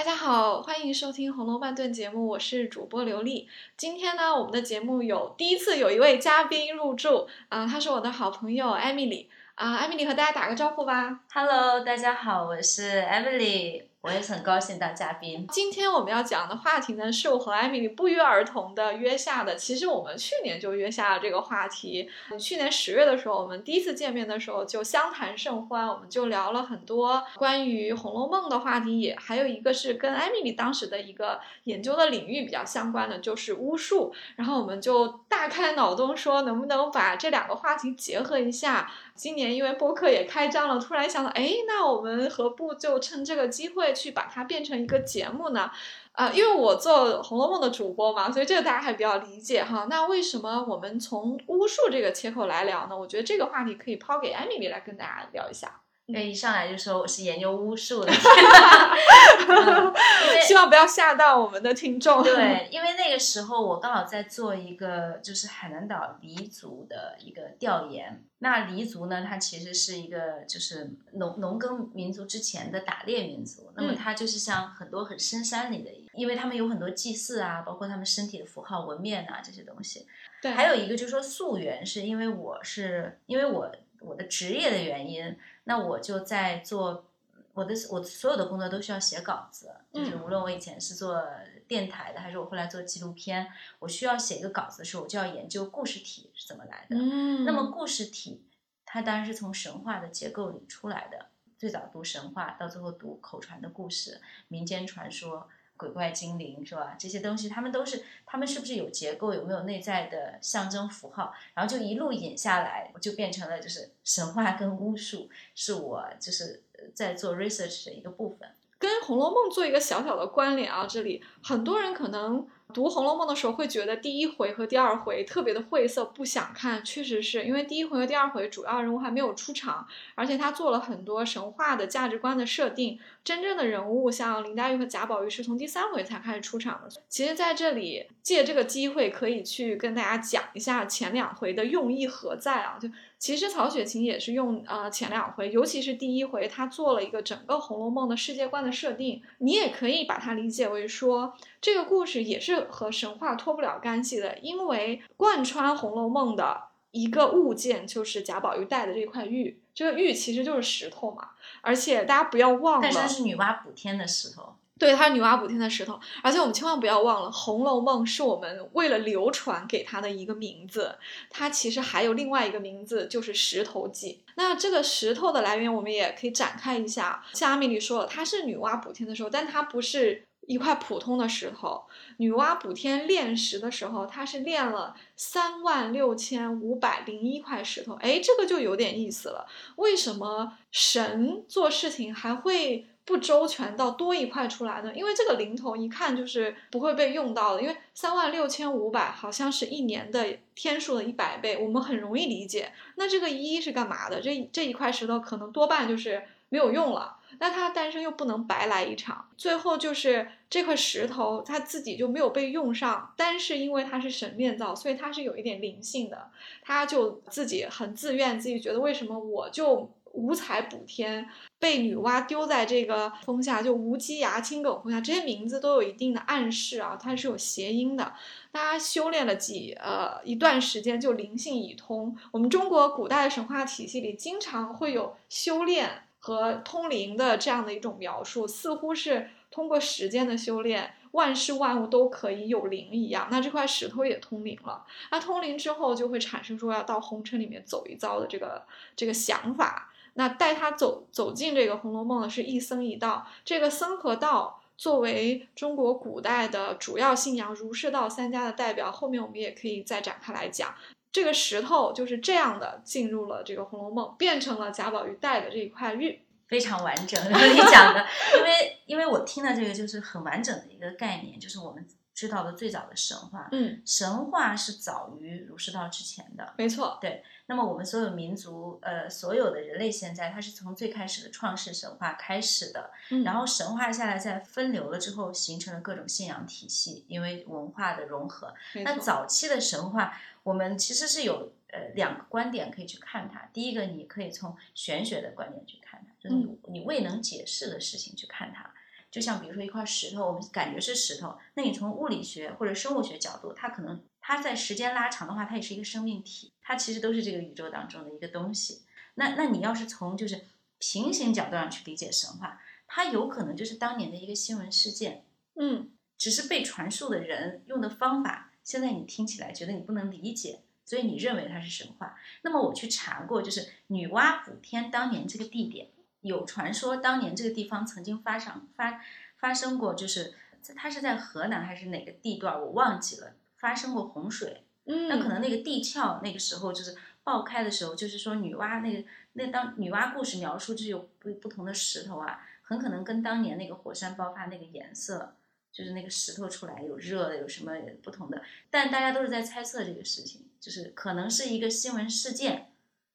大家好，欢迎收听《红楼半顿》节目，我是主播刘丽。今天呢，我们的节目有第一次有一位嘉宾入住，啊、他是我的好朋友艾米丽。啊，艾米丽和大家打个招呼吧。Hello，大家好，我是艾米丽我也很高兴当嘉宾。今天我们要讲的话题呢，是我和艾米丽不约而同的约下的。其实我们去年就约下了这个话题。去年十月的时候，我们第一次见面的时候就相谈甚欢，我们就聊了很多关于《红楼梦》的话题，也还有一个是跟艾米丽当时的一个研究的领域比较相关的，就是巫术。然后我们就大开脑洞说，能不能把这两个话题结合一下。今年因为播客也开张了，突然想到，哎，那我们何不就趁这个机会去把它变成一个节目呢？啊、因为我做《红楼梦》的主播嘛，所以这个大家还比较理解哈。那为什么我们从巫术这个切口来聊呢？我觉得这个话题可以抛给艾米丽来跟大家聊一下。因为一上来就说我是研究巫术的，嗯因为希望不要吓到我们的听众。对，因为那个时候我刚好在做一个就是海南岛黎族的一个调研。那黎族呢，它其实是一个就是农农耕民族之前的打猎民族。那么嗯它就是像很多很深山里的，因为他们有很多祭祀啊，包括他们身体的符号、纹面啊这些东西。对，还有一个就是说溯源，是因为我是因为我我的职业的原因，那我就在做我的我所有的工作都需要写稿子，就是嗯无论我以前是做电台的，还是我后来做纪录片，我需要写一个稿子的时候，我就要研究故事体是怎么来的。嗯，那么故事体它当然是从神话的结构里出来的，最早读神话，到最后读口传的故事、民间传说。鬼怪精灵是吧？这些东西，他们都是，他们是不是有结构，有没有内在的象征符号？然后就一路引下来，就变成了就是神话跟巫术，是我就是在做 research 的一个部分。跟《红楼梦》做一个小小的关联啊，这里很多人可能读《红楼梦》的时候会觉得第一回和第二回特别的晦涩，不想看。确实是因为第一回和第二回主要人物还没有出场，而且他做了很多神话的价值观的设定。真正的人物像林黛玉和贾宝玉是从第三回才开始出场的。其实，在这里借这个机会，可以去跟大家讲一下前两回的用意何在啊？就其实曹雪芹也是用呃前两回，尤其是第一回，他做了一个整个《红楼梦》的世界观的设定。你也可以把它理解为说，这个故事也是和神话脱不了干系的，因为贯穿《红楼梦》的一个物件就是贾宝玉戴的这块玉，这个玉其实就是石头嘛。而且大家不要忘了，但是它是女娲补天的石头，对，它是女娲补天的石头，而且我们千万不要忘了，《红楼梦》是我们为了流传给它的一个名字，它其实还有另外一个名字，就是石头记。那这个石头的来源，我们也可以展开一下。像阿米丽说了，它是女娲补天的时候，但它不是一块普通的石头。女娲补天炼石的时候，它是炼了三万六千五百零一块石头。哎，这个就有点意思了。为什么神做事情还会不周全到多一块出来呢？因为这个零头一看就是不会被用到的，因为三万六千五百好像是一年的天数的一百倍，我们很容易理解。那这个一是干嘛的？这这一块石头可能多半就是没有用了。那它诞生又不能白来一场，最后就是这块石头它自己就没有被用上，但是因为它是神炼造，所以它是有一点灵性的，它就自己很自愿，自己觉得为什么我就五彩补天，被女娲丢在这个风下，就无稽崖、青埂峰下，这些名字都有一定的暗示啊，它是有谐音的。大家修炼了几呃一段时间，就灵性已通。我们中国古代神话体系里经常会有修炼和通灵的这样的一种描述，似乎是通过时间的修炼，万事万物都可以有灵一样。那这块石头也通灵了，那通灵之后就会产生说要到红尘里面走一遭的这个这个想法。那带他走走进这个《红楼梦》的是一僧一道，这个僧和道作为中国古代的主要信仰儒释道三家的代表，后面我们也可以再展开来讲。这个石头就是这样的进入了这个《红楼梦》，变成了贾宝玉戴的这一块玉。非常完整。你讲的，因为因为我听的这个就是很完整的一个概念，就是我们知道的最早的神话。嗯，神话是早于儒释道之前的。没错，对那么我们所有民族，呃，所有的人类现在，它是从最开始的创世神话开始的，嗯然后神话下来，在分流了之后，形成了各种信仰体系，因为文化的融合。那早期的神话，我们其实是有呃两个观点可以去看它。第一个，你可以从玄学的观点去看它，就是你未能解释的事情去看它。就像比如说一块石头，我们感觉是石头，那你从物理学或者生物学角度，它可能它在时间拉长的话，它也是一个生命体，它其实都是这个宇宙当中的一个东西。那那你要是从就是平行角度上去理解神话，它有可能就是当年的一个新闻事件，嗯，只是被传述的人用的方法，现在你听起来觉得你不能理解，所以你认为它是神话。那么我去查过，就是女娲补天当年这个地点。有传说，当年这个地方曾经发生发发生过，就是它是在河南还是哪个地段，我忘记了，发生过洪水。嗯，那可能那个地壳那个时候就是爆开的时候，就是说女娲那个那当女娲故事描述就是有不不同的石头啊，很可能跟当年那个火山爆发那个颜色，就是那个石头出来有热的有什么不同的，但大家都是在猜测这个事情，就是可能是一个新闻事件。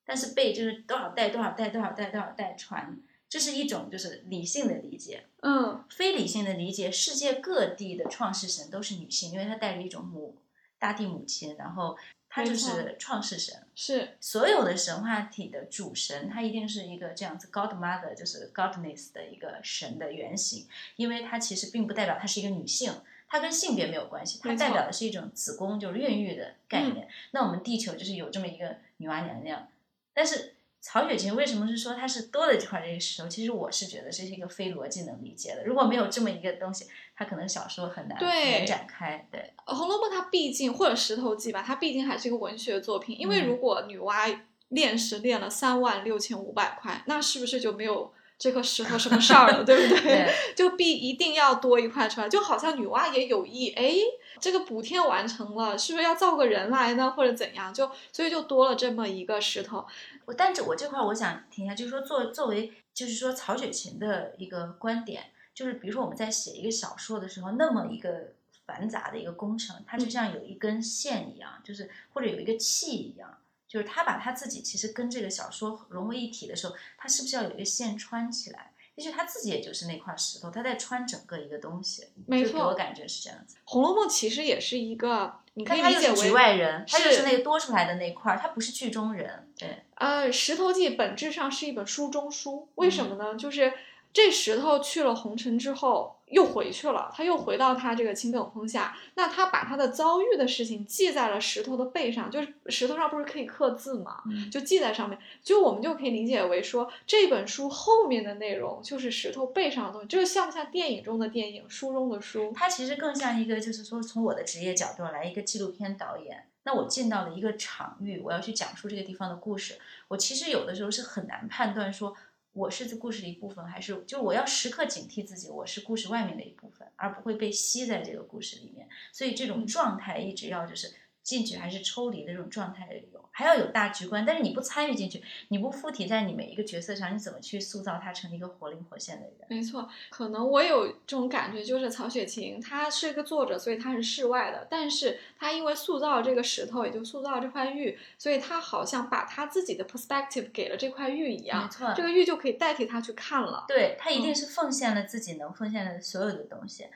但是被就是多少代多少代多少代多少代传，这是一种就是理性的理解。嗯，非理性的理解，世界各地的创世神都是女性，因为她带着一种母大地母亲，然后她就是创世神。是所有的神话体的主神，她一定是一个这样子 God Mother，就是 Godness 的一个神的原型，因为它其实并不代表她是一个女性，它跟性别没有关系，它代表的是一种子宫就是孕育的概念。那我们地球就是有这么一个女娲娘娘。但是曹雪芹为什么是说他是多了这块这个石头？其实我是觉得这是一个非逻辑能理解的。如果没有这么一个东西，他可能小说很难延展开。对，《红楼梦》它毕竟或者《石头记》吧，它毕竟还是一个文学作品。因为如果女娲炼石炼了三万六千五百块，那是不是就没有这颗石头什么事儿了？对不对？就必一定要多一块出来，就好像女娲也有意哎。这个补天完成了，是不是要造个人来呢，或者怎样？就所以就多了这么一个石头。我但这我这块我想停一下，就是说作作为就是说曹雪芹的一个观点，就是比如说我们在写一个小说的时候，那么一个繁杂的一个工程，它就像有一根线一样，就是或者有一个气一样，就是他把他自己其实跟这个小说融为一体的时候，他是不是要有一个线穿起来？其实他自己也就是那块石头，他在穿整个一个东西。没错，我感觉是这样子。《红楼梦》其实也是一个，你可以理解为局外人，他就是那个多出来的那块，他不是剧中人。对。呃，《石头记》本质上是一本书中书，为什么呢？就是这石头去了红尘之后。又回去了，他又回到他这个青埂峰下。那他把他的遭遇的事情记在了石头的背上，就是石头上不是可以刻字吗？就记在上面。就我们就可以理解为说，这本书后面的内容就是石头背上的东西，这个像不像电影中的电影，书中的书？它其实更像一个，就是说从我的职业角度来，一个纪录片导演。那我进到了一个场域，我要去讲述这个地方的故事。我其实有的时候是很难判断说。我是这故事的一部分，还是就我要时刻警惕自己，我是故事外面的一部分，而不会被吸在这个故事里面。所以这种状态一直要就是进去还是抽离的这种状态的有。还要有大局观，但是你不参与进去，你不附体在你每一个角色上，你怎么去塑造他成一个活灵活现的人？没错，可能我有这种感觉，就是曹雪芹他是一个作者，所以他是世外的，但是他因为塑造这个石头，也就塑造这块玉，所以他好像把他自己的 perspective 给了这块玉一样，没错，这个玉就可以代替他去看了。对他一定是奉献了自己能奉献的所有的东西。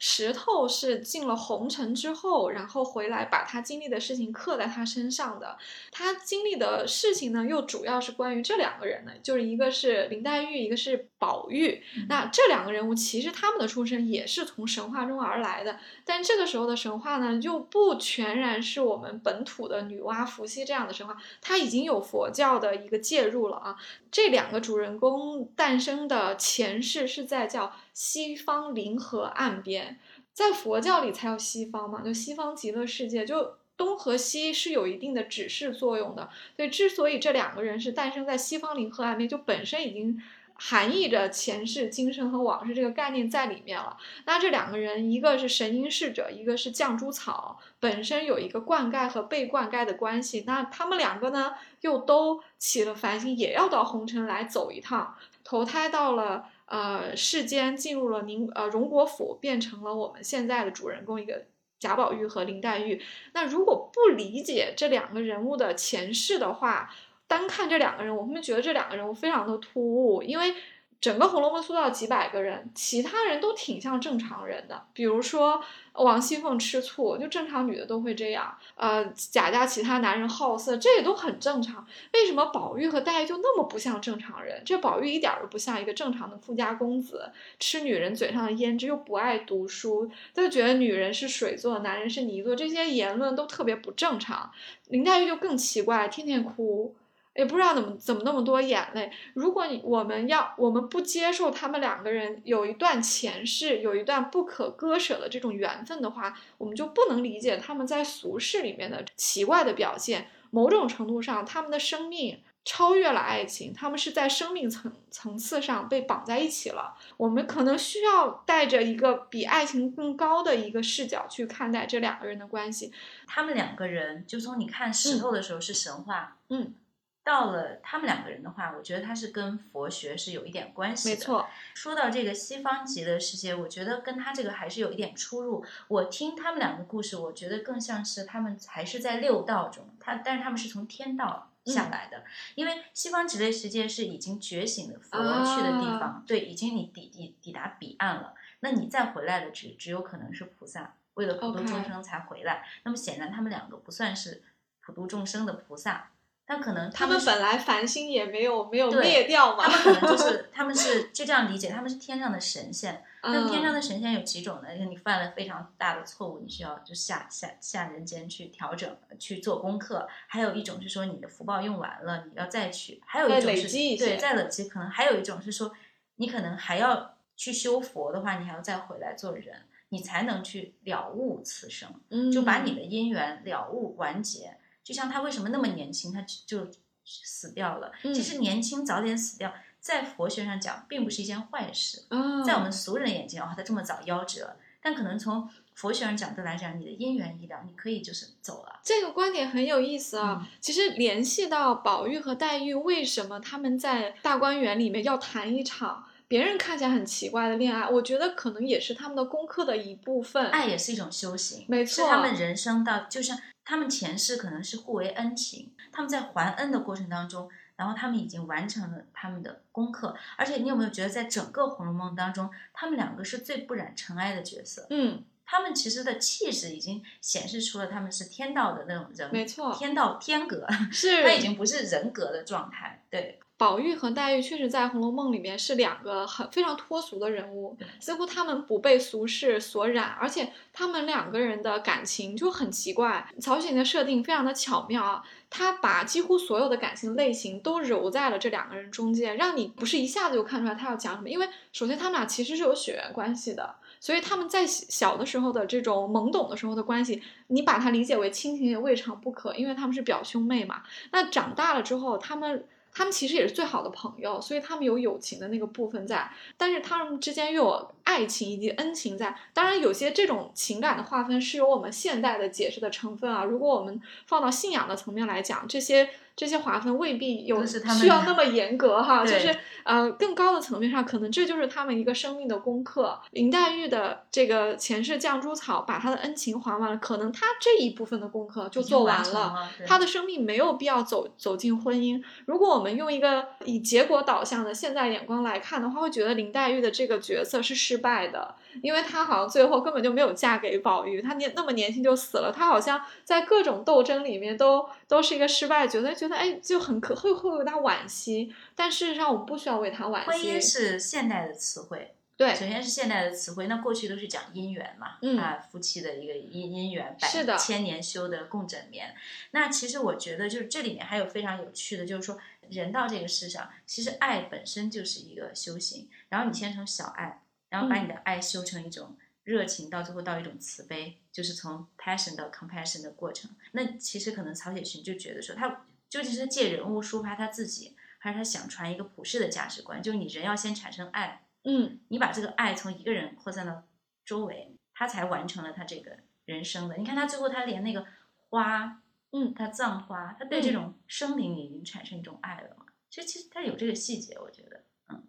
石头是进了红尘之后，然后回来把他经历的事情刻在他身上的。他经历的事情呢，又主要是关于这两个人的，就是一个是林黛玉，一个是宝玉。那这两个人物其实他们的出身也是从神话中而来的，但这个时候的神话呢，就不全然是我们本土的女娲、伏羲这样的神话，它已经有佛教的一个介入了啊。这两个主人公诞生的前世是在叫西方灵河岸边，在佛教里才有西方嘛，就西方极乐世界就。东和西是有一定的指示作用的，所以之所以这两个人是诞生在西方灵河岸边，就本身已经含义着前世今生和往事这个概念在里面了。那这两个人，一个是神瑛侍者，一个是绛珠草，本身有一个灌溉和被灌溉的关系。那他们两个呢，又都起了凡心，也要到红尘来走一趟，投胎到了呃世间，进入了宁呃荣国府，变成了我们现在的主人公一个。贾宝玉和林黛玉，那如果不理解这两个人物的前世的话，单看这两个人，我会觉得这两个人物非常的突兀，因为整个《红楼梦》塑造几百个人，其他人都挺像正常人的。比如说王熙凤吃醋，就正常女的都会这样。呃，贾家其他男人好色，这也都很正常。为什么宝玉和黛玉就那么不像正常人？这宝玉一点都不像一个正常的富家公子，吃女人嘴上的胭脂，又不爱读书，他就觉得女人是水做，男人是泥做，这些言论都特别不正常。林黛玉就更奇怪，天天哭。也不知道怎么怎么那么多眼泪。如果你我们要我们不接受他们两个人有一段前世，有一段不可割舍的这种缘分的话，我们就不能理解他们在俗世里面的奇怪的表现。某种程度上，他们的生命超越了爱情，他们是在生命层层次上被绑在一起了。我们可能需要带着一个比爱情更高的一个视角去看待这两个人的关系。他们两个人，就从你看石头的时候是神话，嗯。到了他们两个人的话，我觉得他是跟佛学是有一点关系的。没错，说到这个西方极乐世界，我觉得跟他这个还是有一点出入。我听他们两个故事，我觉得更像是他们还是在六道中，他但是他们是从天道下来的。因为西方极乐世界是已经觉醒的佛去的地方，对，已经你抵抵抵达彼岸了，那你再回来的只只有可能是菩萨，为了普度众生才回来。那么显然他们两个不算是普度众生的菩萨。但可能他们本来繁星也没有没有灭掉嘛，他们可能就 是他们是就这样理解，他们是天上的神仙。那么天上的神仙有几种呢？你犯了非常大的错误，你需要就下下下人间去调整去做功课。还有一种是说你的福报用完了，你要再去。还有一种是对再累积，可能还有一种是说你可能还要去修佛的话，你还要再回来做人，你才能去了悟此生，就把你的因缘了悟完结。就像他为什么那么年轻，他就死掉了。其实年轻早点死掉，在佛学上讲，并不是一件坏事。在我们俗人眼睛，哦，他这么早夭折，但可能从佛学上角度来讲，你的因缘已了，你可以就是走了。这个观点很有意思啊。其实联系到宝玉和黛玉，为什么他们在大观园里面要谈一场？别人看起来很奇怪的恋爱，我觉得可能也是他们的功课的一部分。爱也是一种修行，没错，是他们人生到，就像他们前世可能是互为恩情，他们在还恩的过程当中，然后他们已经完成了他们的功课。而且你有没有觉得，在整个《红楼梦》当中，他们两个是最不染尘埃的角色？嗯，他们其实的气质已经显示出了他们是天道的那种人，没错，天道天格，是他已经不是人格的状态，对。宝玉和黛玉确实在《红楼梦》里面是两个很非常脱俗的人物，似乎他们不被俗世所染，而且他们两个人的感情就很奇怪。曹雪芹的设定非常的巧妙啊，他把几乎所有的感情类型都揉在了这两个人中间，让你不是一下子就看出来他要讲什么。因为首先他们俩其实是有血缘关系的，所以他们在小的时候的这种懵懂的时候的关系，你把它理解为亲情也未尝不可，因为他们是表兄妹嘛。那长大了之后，他们。他们其实也是最好的朋友，所以他们有友情的那个部分在，但是他们之间又有爱情以及恩情在。当然，有些这种情感的划分是有我们现代的解释的成分啊。如果我们放到信仰的层面来讲，这些。这些划分未必有需要那么严格哈，就是呃更高的层面上，可能这就是他们一个生命的功课。林黛玉的这个前世绛珠草，把她的恩情还完了，可能她这一部分的功课就做完了，她的生命没有必要走走进婚姻。如果我们用一个以结果导向的现在眼光来看的话，会觉得林黛玉的这个角色是失败的。因为她好像最后根本就没有嫁给宝玉，她年那么年轻就死了，她好像在各种斗争里面都都是一个失败角色，觉得哎就很可会会有点惋惜。但事实上，我不需要为他惋惜。婚姻是现代的词汇，对，首先是现代的词汇。那过去都是讲姻缘嘛，嗯啊，夫妻的一个姻姻缘，是的，千年修的共枕眠。那其实我觉得，就是这里面还有非常有趣的，就是说人到这个世上，其实爱本身就是一个修行。然后你先从小爱。然后把你的爱修成一种热情，到最后到一种慈悲，就是从 passion 到 compassion 的过程。那其实可能曹雪芹就觉得说，他究竟是借人物抒发他自己，还是他想传一个普世的价值观？就是你人要先产生爱，嗯，你把这个爱从一个人扩散到周围，他才完成了他这个人生的。你看他最后他连那个花，嗯，他葬花，他对这种生灵已经产生一种爱了嘛？其实其实他有这个细节，我觉得。嗯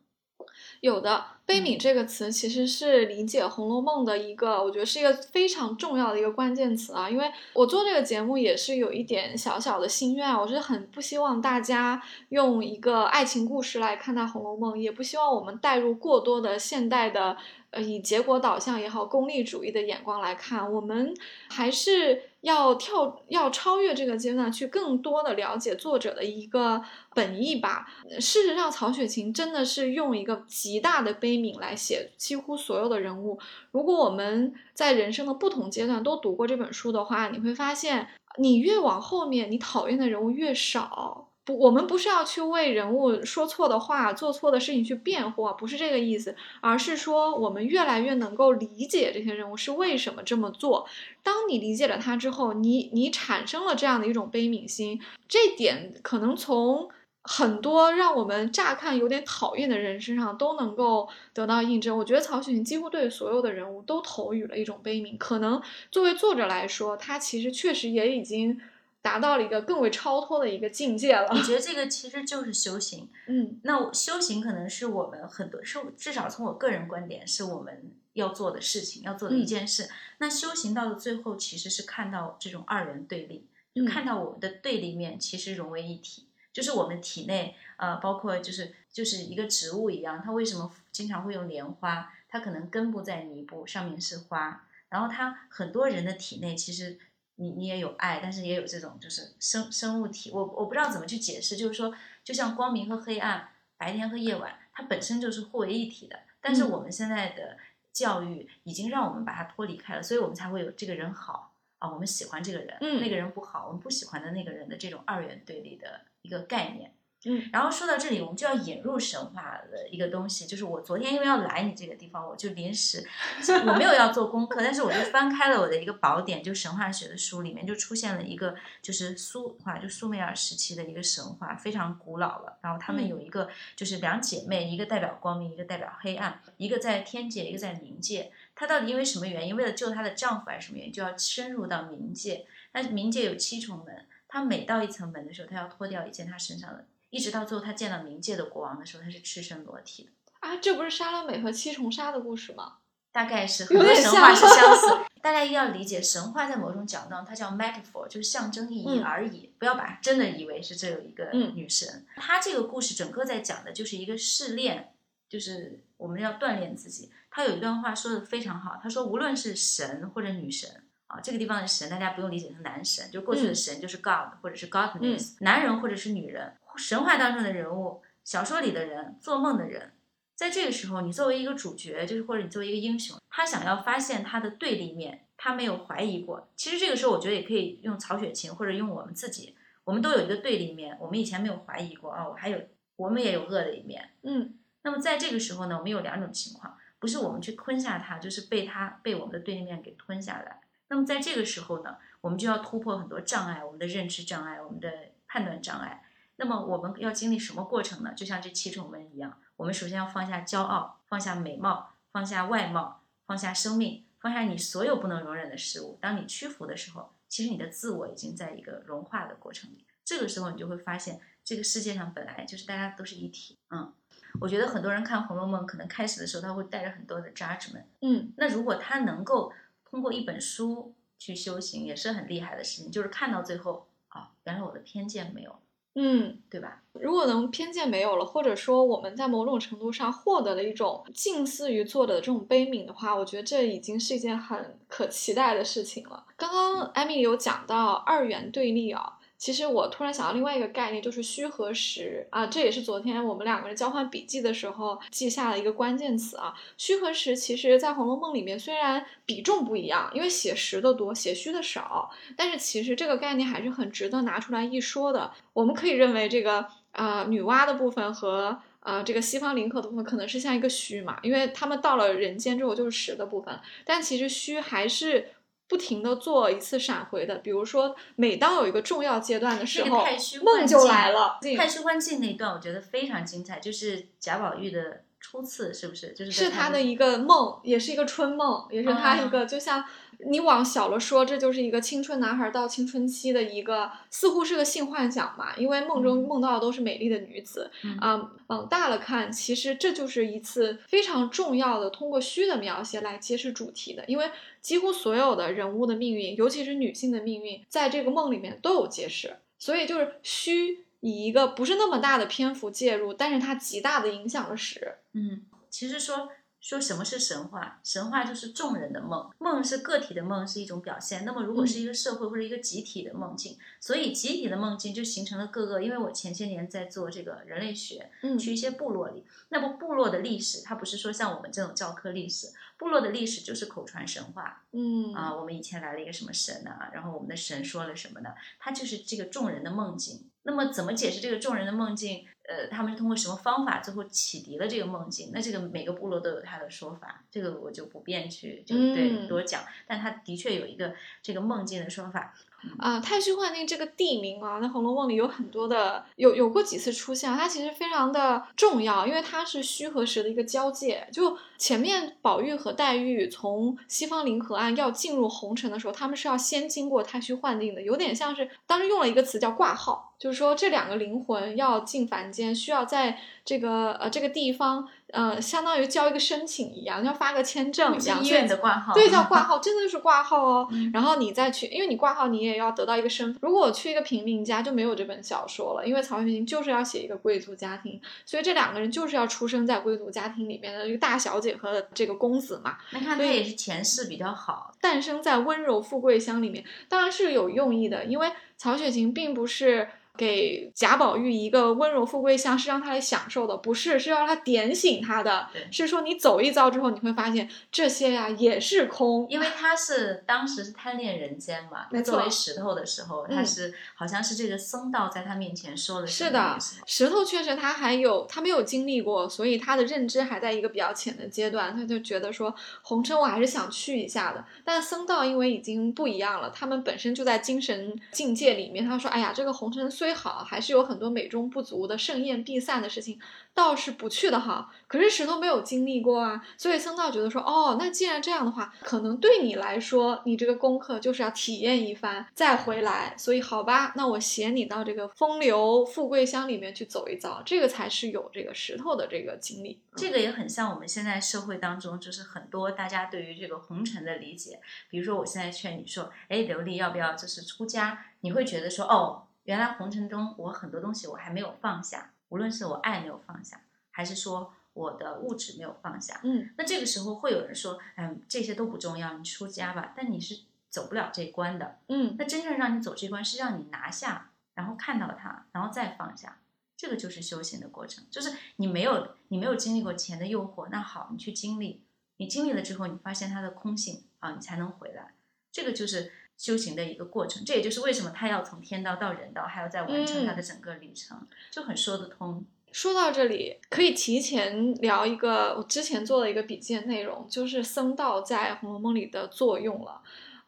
有的悲悯这个词其实是理解《红楼梦》的一个，我觉得是一个非常重要的一个关键词啊。因为我做这个节目也是有一点小小的心愿，我是很不希望大家用一个爱情故事来看待《红楼梦》，也不希望我们带入过多的现代的。呃，以结果导向也好，功利主义的眼光来看，我们还是要跳，要超越这个阶段，去更多的了解作者的一个本意吧。事实上，曹雪芹真的是用一个极大的悲悯来写几乎所有的人物。如果我们在人生的不同阶段都读过这本书的话，你会发现，你越往后面，你讨厌的人物越少。不我们不是要去为人物说错的话、做错的事情去辩护，不是这个意思，而是说我们越来越能够理解这些人物是为什么这么做。当你理解了他之后，你你产生了这样的一种悲悯心，这点可能从很多让我们乍看有点讨厌的人身上都能够得到印证。我觉得曹雪芹几乎对所有的人物都投予了一种悲悯，可能作为作者来说，他其实确实也已经。达到了一个更为超脱的一个境界了。我觉得这个其实就是修行。嗯，那修行可能是我们很多，是至少从我个人观点，是我们要做的事情，要做的一件事。那修行到了最后，其实是看到这种二元对立，就看到我们的对立面其实融为一体。就是我们体内，呃，包括就是就是一个植物一样，它为什么经常会用莲花？它可能根部在泥部，上面是花。然后它很多人的体内其实。你你也有爱，但是也有这种就是生生物体，我我不知道怎么去解释，就是说，就像光明和黑暗，白天和夜晚，它本身就是互为一体的。但是我们现在的教育已经让我们把它脱离开了，所以我们才会有这个人好啊，我们喜欢这个人，那个人不好，我们不喜欢的那个人的这种二元对立的一个概念。嗯，然后说到这里，我们就要引入神话的一个东西，就是我昨天因为要来你这个地方，我就临时 我没有要做功课，但是我就翻开了我的一个宝典，就神话学的书里面就出现了一个就是苏话，就苏美尔时期的一个神话，非常古老了。然后他们有一个就是两姐妹，一个代表光明，一个代表黑暗，一个在天界，一个在冥界。她到底因为什么原因，为了救她的丈夫还是什么原因，就要深入到冥界？但是冥界有七重门，她每到一层门的时候，他要脱掉一件他身上的。一直到最后，他见到冥界的国王的时候，他是赤身裸体的啊！这不是莎拉美和七重纱的故事吗？大概是很多神话是相似。大家一定要理解，神话在某种角度上，它叫 metaphor，就是象征意义而已，不要把真的以为是这有一个女神。他这个故事整个在讲的就是一个试炼，就是我们要锻炼自己。他有一段话说的非常好，他说无论是神或者女神啊，这个地方的神大家不用理解成男神，就过去的神就是 god 或者是 godness，男人或者是女人。神话当中的人物，小说里的人，做梦的人，在这个时候，你作为一个主角，就是或者你作为一个英雄，他想要发现他的对立面，他没有怀疑过。其实这个时候，我觉得也可以用曹雪芹，或者用我们自己，我们都有一个对立面，我们以前没有怀疑过啊，我还有，我们也有恶的一面。嗯，那么在这个时候呢，我们有两种情况，不是我们去吞下它，就是被它被我们的对立面给吞下来。那么在这个时候呢，我们就要突破很多障碍，我们的认知障碍，我们的判断障碍。那么我们要经历什么过程呢？就像这七重门一样，我们首先要放下骄傲，放下美貌，放下外貌，放下生命，放下你所有不能容忍的事物。当你屈服的时候，其实你的自我已经在一个融化的过程里。这个时候，你就会发现，这个世界上本来就是大家都是一体。嗯，我觉得很多人看《红楼梦》，可能开始的时候他会带着很多的 judgment。嗯，那如果他能够通过一本书去修行，也是很厉害的事情。就是看到最后，啊，原来我的偏见没有。嗯，对吧？如果能偏见没有了，或者说我们在某种程度上获得了一种近似于做的这种悲悯的话，我觉得这已经是一件很可期待的事情了。刚刚艾米有讲到二元对立啊。其实我突然想到另外一个概念，就是虚和实啊，这也是昨天我们两个人交换笔记的时候记下的一个关键词啊。虚和实，其实在《红楼梦》里面虽然比重不一样，因为写实的多，写虚的少，但是其实这个概念还是很值得拿出来一说的。我们可以认为这个呃女娲的部分和呃这个西方灵河的部分可能是像一个虚嘛，因为他们到了人间之后就是实的部分，但其实虚还是。不停的做一次闪回的，比如说，每当有一个重要阶段的时候，梦就来了。太虚幻境那一段我觉得非常精彩，就是贾宝玉的初次，是不是？就是是他他的一个梦，也是一个春梦，也是他一个，就像你往小了说，这就是一个青春男孩到青春期的一个，似乎是个性幻想嘛，因为梦中梦到的都是美丽的女子啊。往大了看，其实这就是一次非常重要的通过虚的描写来揭示主题的，因为几乎所有的人物的命运，尤其是女性的命运，在这个梦里面都有揭示，所以就是虚。以一个不是那么大的篇幅介入，但是它极大的影响了史。嗯，其实说说什么是神话，神话就是众人的梦，梦是个体的梦是一种表现。那么如果是一个社会或者一个集体的梦境，所以集体的梦境就形成了各个。因为我前些年在做这个人类学，嗯，去一些部落里，那么部落的历史，它不是说像我们这种教科历史，部落的历史就是口传神话。嗯啊，我们以前来了一个什么神啊，然后我们的神说了什么呢？它就是这个众人的梦境。那么怎么解释这个众人的梦境？呃，他们是通过什么方法最后启迪了这个梦境？那这个每个部落都有他的说法，这个我就不便去就对多讲。但他的确有一个这个梦境的说法。啊，太虚幻境这个地名啊，在《红楼梦》里有很多的，有有过几次出现，它其实非常的重要，因为它是虚和实的一个交界。就前面宝玉和黛玉从西方临河岸要进入红尘的时候，他们是要先经过太虚幻境的，有点像是当时用了一个词叫挂号，就是说这两个灵魂要进凡间，需要在这个呃这个地方。呃，相当于交一个申请一样，要发个签证一样，医院的挂号，对，叫挂 号，真的就是挂号哦。然后你再去，因为你挂号，你也要得到一个身份。如果我去一个平民家，就没有这本小说了，因为曹雪芹就是要写一个贵族家庭，所以这两个人就是要出生在贵族家庭里面的一个大小姐和这个公子嘛。那看他也是前世比较好，诞生在温柔富贵乡里面，当然是有用意的，因为曹雪芹并不是。给贾宝玉一个温柔富贵相，是让他来享受的，不是是要让他点醒他的。是说你走一遭之后，你会发现这些呀也是空，因为他是当时是贪恋人间嘛。没错。作为石头的时候，他是好像是这个僧道在他面前说了是的，石头确实他还有他没有经历过，所以他的认知还在一个比较浅的阶段，他就觉得说红尘我还是想去一下的。但僧道因为已经不一样了，他们本身就在精神境界里面，他说：“哎呀，这个红尘虽……”好，还是有很多美中不足的盛宴必散的事情，倒是不去的好。可是石头没有经历过啊，所以僧道觉得说，哦，那既然这样的话，可能对你来说，你这个功课就是要体验一番再回来。所以好吧，那我携你到这个风流富贵乡里面去走一遭，这个才是有这个石头的这个经历。这个也很像我们现在社会当中，就是很多大家对于这个红尘的理解。比如说，我现在劝你说，哎，刘丽要不要就是出家？你会觉得说，哦。原来红尘中，我很多东西我还没有放下，无论是我爱没有放下，还是说我的物质没有放下。嗯，那这个时候会有人说，嗯，这些都不重要，你出家吧。但你是走不了这关的。嗯，那真正让你走这关，是让你拿下，然后看到它，然后再放下。这个就是修行的过程。就是你没有你没有经历过钱的诱惑，那好，你去经历，你经历了之后，你发现它的空性啊，你才能回来。这个就是。修行的一个过程，这也就是为什么他要从天道到人道，还要再完成他的整个旅程，就很说得通。说到这里，可以提前聊一个我之前做的一个笔记的内容，就是僧道在《红楼梦》里的作用了。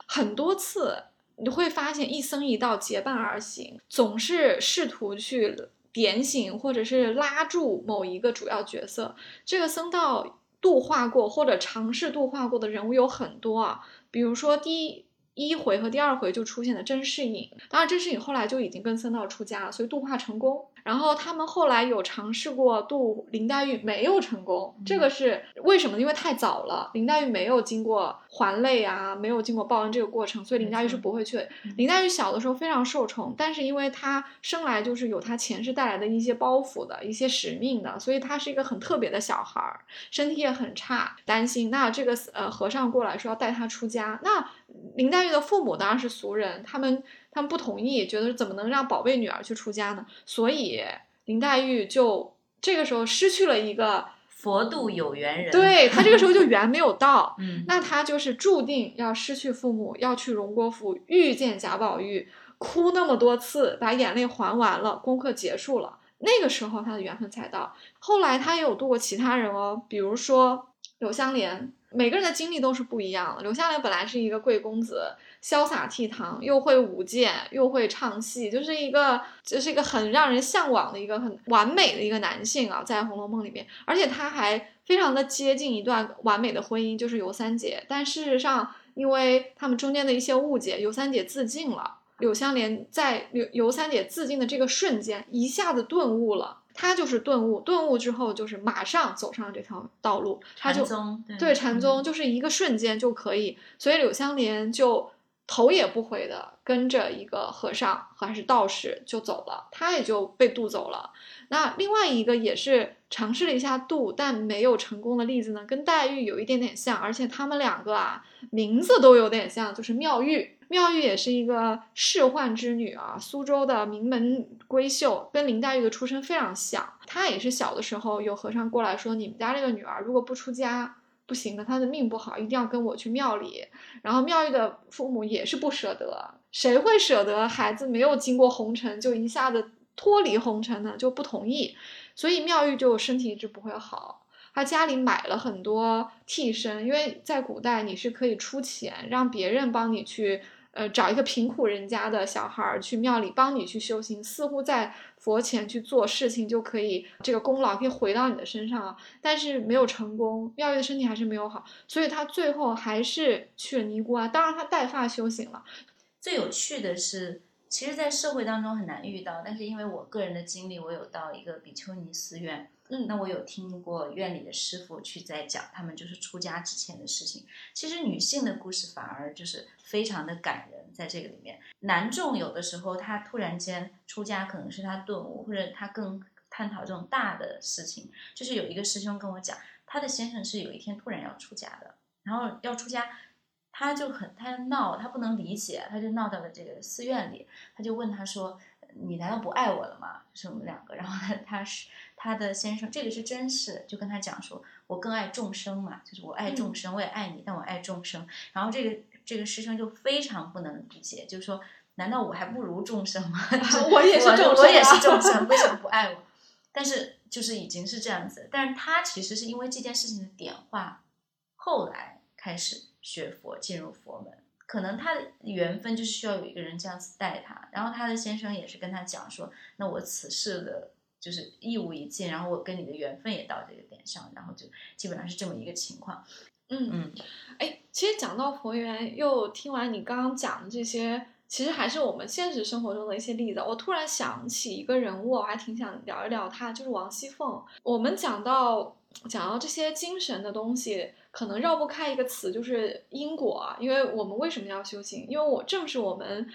很多次你会发现，一僧一道结伴而行，总是试图去点醒或者是拉住某一个主要角色。这个僧道度化过或者尝试度化过的人物有很多啊，比如说第一。一回和第二回就出现的甄士隐，当然甄士隐后来就已经跟僧道出家了，所以度化成功。然后他们后来有尝试过渡林黛玉，没有成功。这个是为什么？因为太早了，林黛玉没有经过还泪啊，没有经过报恩这个过程，所以林黛玉是不会去。林黛玉小的时候非常受宠，但是因为她生来就是有她前世带来的一些包袱的一些使命的，所以她是一个很特别的小孩儿，身体也很差，担心。那这个呃和尚过来说要带她出家，那林黛玉的父母当然是俗人，他们。他们不同意，觉得怎么能让宝贝女儿去出家呢？所以林黛玉就这个时候失去了一个佛度有缘人，对她这个时候就缘没有到，嗯，那她就是注定要失去父母，要去荣国府遇见贾宝玉，哭那么多次，把眼泪还完了，功课结束了，那个时候她的缘分才到。后来她也有度过其他人哦，比如说柳湘莲。每个人的经历都是不一样的。柳湘莲本来是一个贵公子，潇洒倜傥，又会舞剑，又会唱戏，就是一个就是一个很让人向往的一个很完美的一个男性啊，在《红楼梦》里面，而且他还非常的接近一段完美的婚姻，就是尤三姐。但事实上，因为他们中间的一些误解，尤三姐自尽了。柳湘莲在尤尤三姐自尽的这个瞬间，一下子顿悟了。他就是顿悟，顿悟之后就是马上走上了这条道路。他就对禅宗就是一个瞬间就可以，所以柳湘莲就头也不回的跟着一个和尚还是道士就走了，他也就被渡走了。那另外一个也是尝试了一下渡，但没有成功的例子呢，跟黛玉有一点点像，而且他们两个啊名字都有点像，就是妙玉。妙玉也是一个仕宦之女啊，苏州的名门闺秀，跟林黛玉的出身非常像。她也是小的时候有和尚过来说：“你们家这个女儿如果不出家不行的，他的命不好，一定要跟我去庙里。”然后妙玉的父母也是不舍得，谁会舍得孩子没有经过红尘就一下子脱离红尘呢？就不同意，所以妙玉就身体一直不会好。他家里买了很多替身，因为在古代你是可以出钱让别人帮你去。呃，找一个贫苦人家的小孩儿去庙里帮你去修行，似乎在佛前去做事情就可以，这个功劳可以回到你的身上啊。但是没有成功，妙玉的身体还是没有好，所以他最后还是去了尼姑庵。当然，他带发修行了。最有趣的是，其实，在社会当中很难遇到，但是因为我个人的经历，我有到一个比丘尼寺院。嗯，那我有听过院里的师傅去在讲他们就是出家之前的事情。其实女性的故事反而就是非常的感人，在这个里面，男众有的时候他突然间出家，可能是他顿悟，或者他更探讨这种大的事情。就是有一个师兄跟我讲，他的先生是有一天突然要出家的，然后要出家，他就很他闹，他不能理解，他就闹到了这个寺院里，他就问他说：“你难道不爱我了吗？”就是我们两个，然后他他是。他的先生，这个是真事，就跟他讲说，我更爱众生嘛，就是我爱众生，我也爱你，但我爱众生。然后这个这个师生就非常不能理解，就是说，难道我还不如众生吗？我也是众生，我也是众生，为什么不爱我？但是就是已经是这样子，但是他其实是因为这件事情的点化，后来开始学佛，进入佛门。可能他的缘分就是需要有一个人这样子带他。然后他的先生也是跟他讲说，那我此世的。就是义务一尽，然后我跟你的缘分也到这个点上，然后就基本上是这么一个情况。嗯嗯，哎，其实讲到佛缘，又听完你刚刚讲的这些，其实还是我们现实生活中的一些例子。我突然想起一个人物，我还挺想聊一聊他，就是王熙凤。我们讲到讲到这些精神的东西，可能绕不开一个词，就是因果。因为我们为什么要修行？因为我正是我们。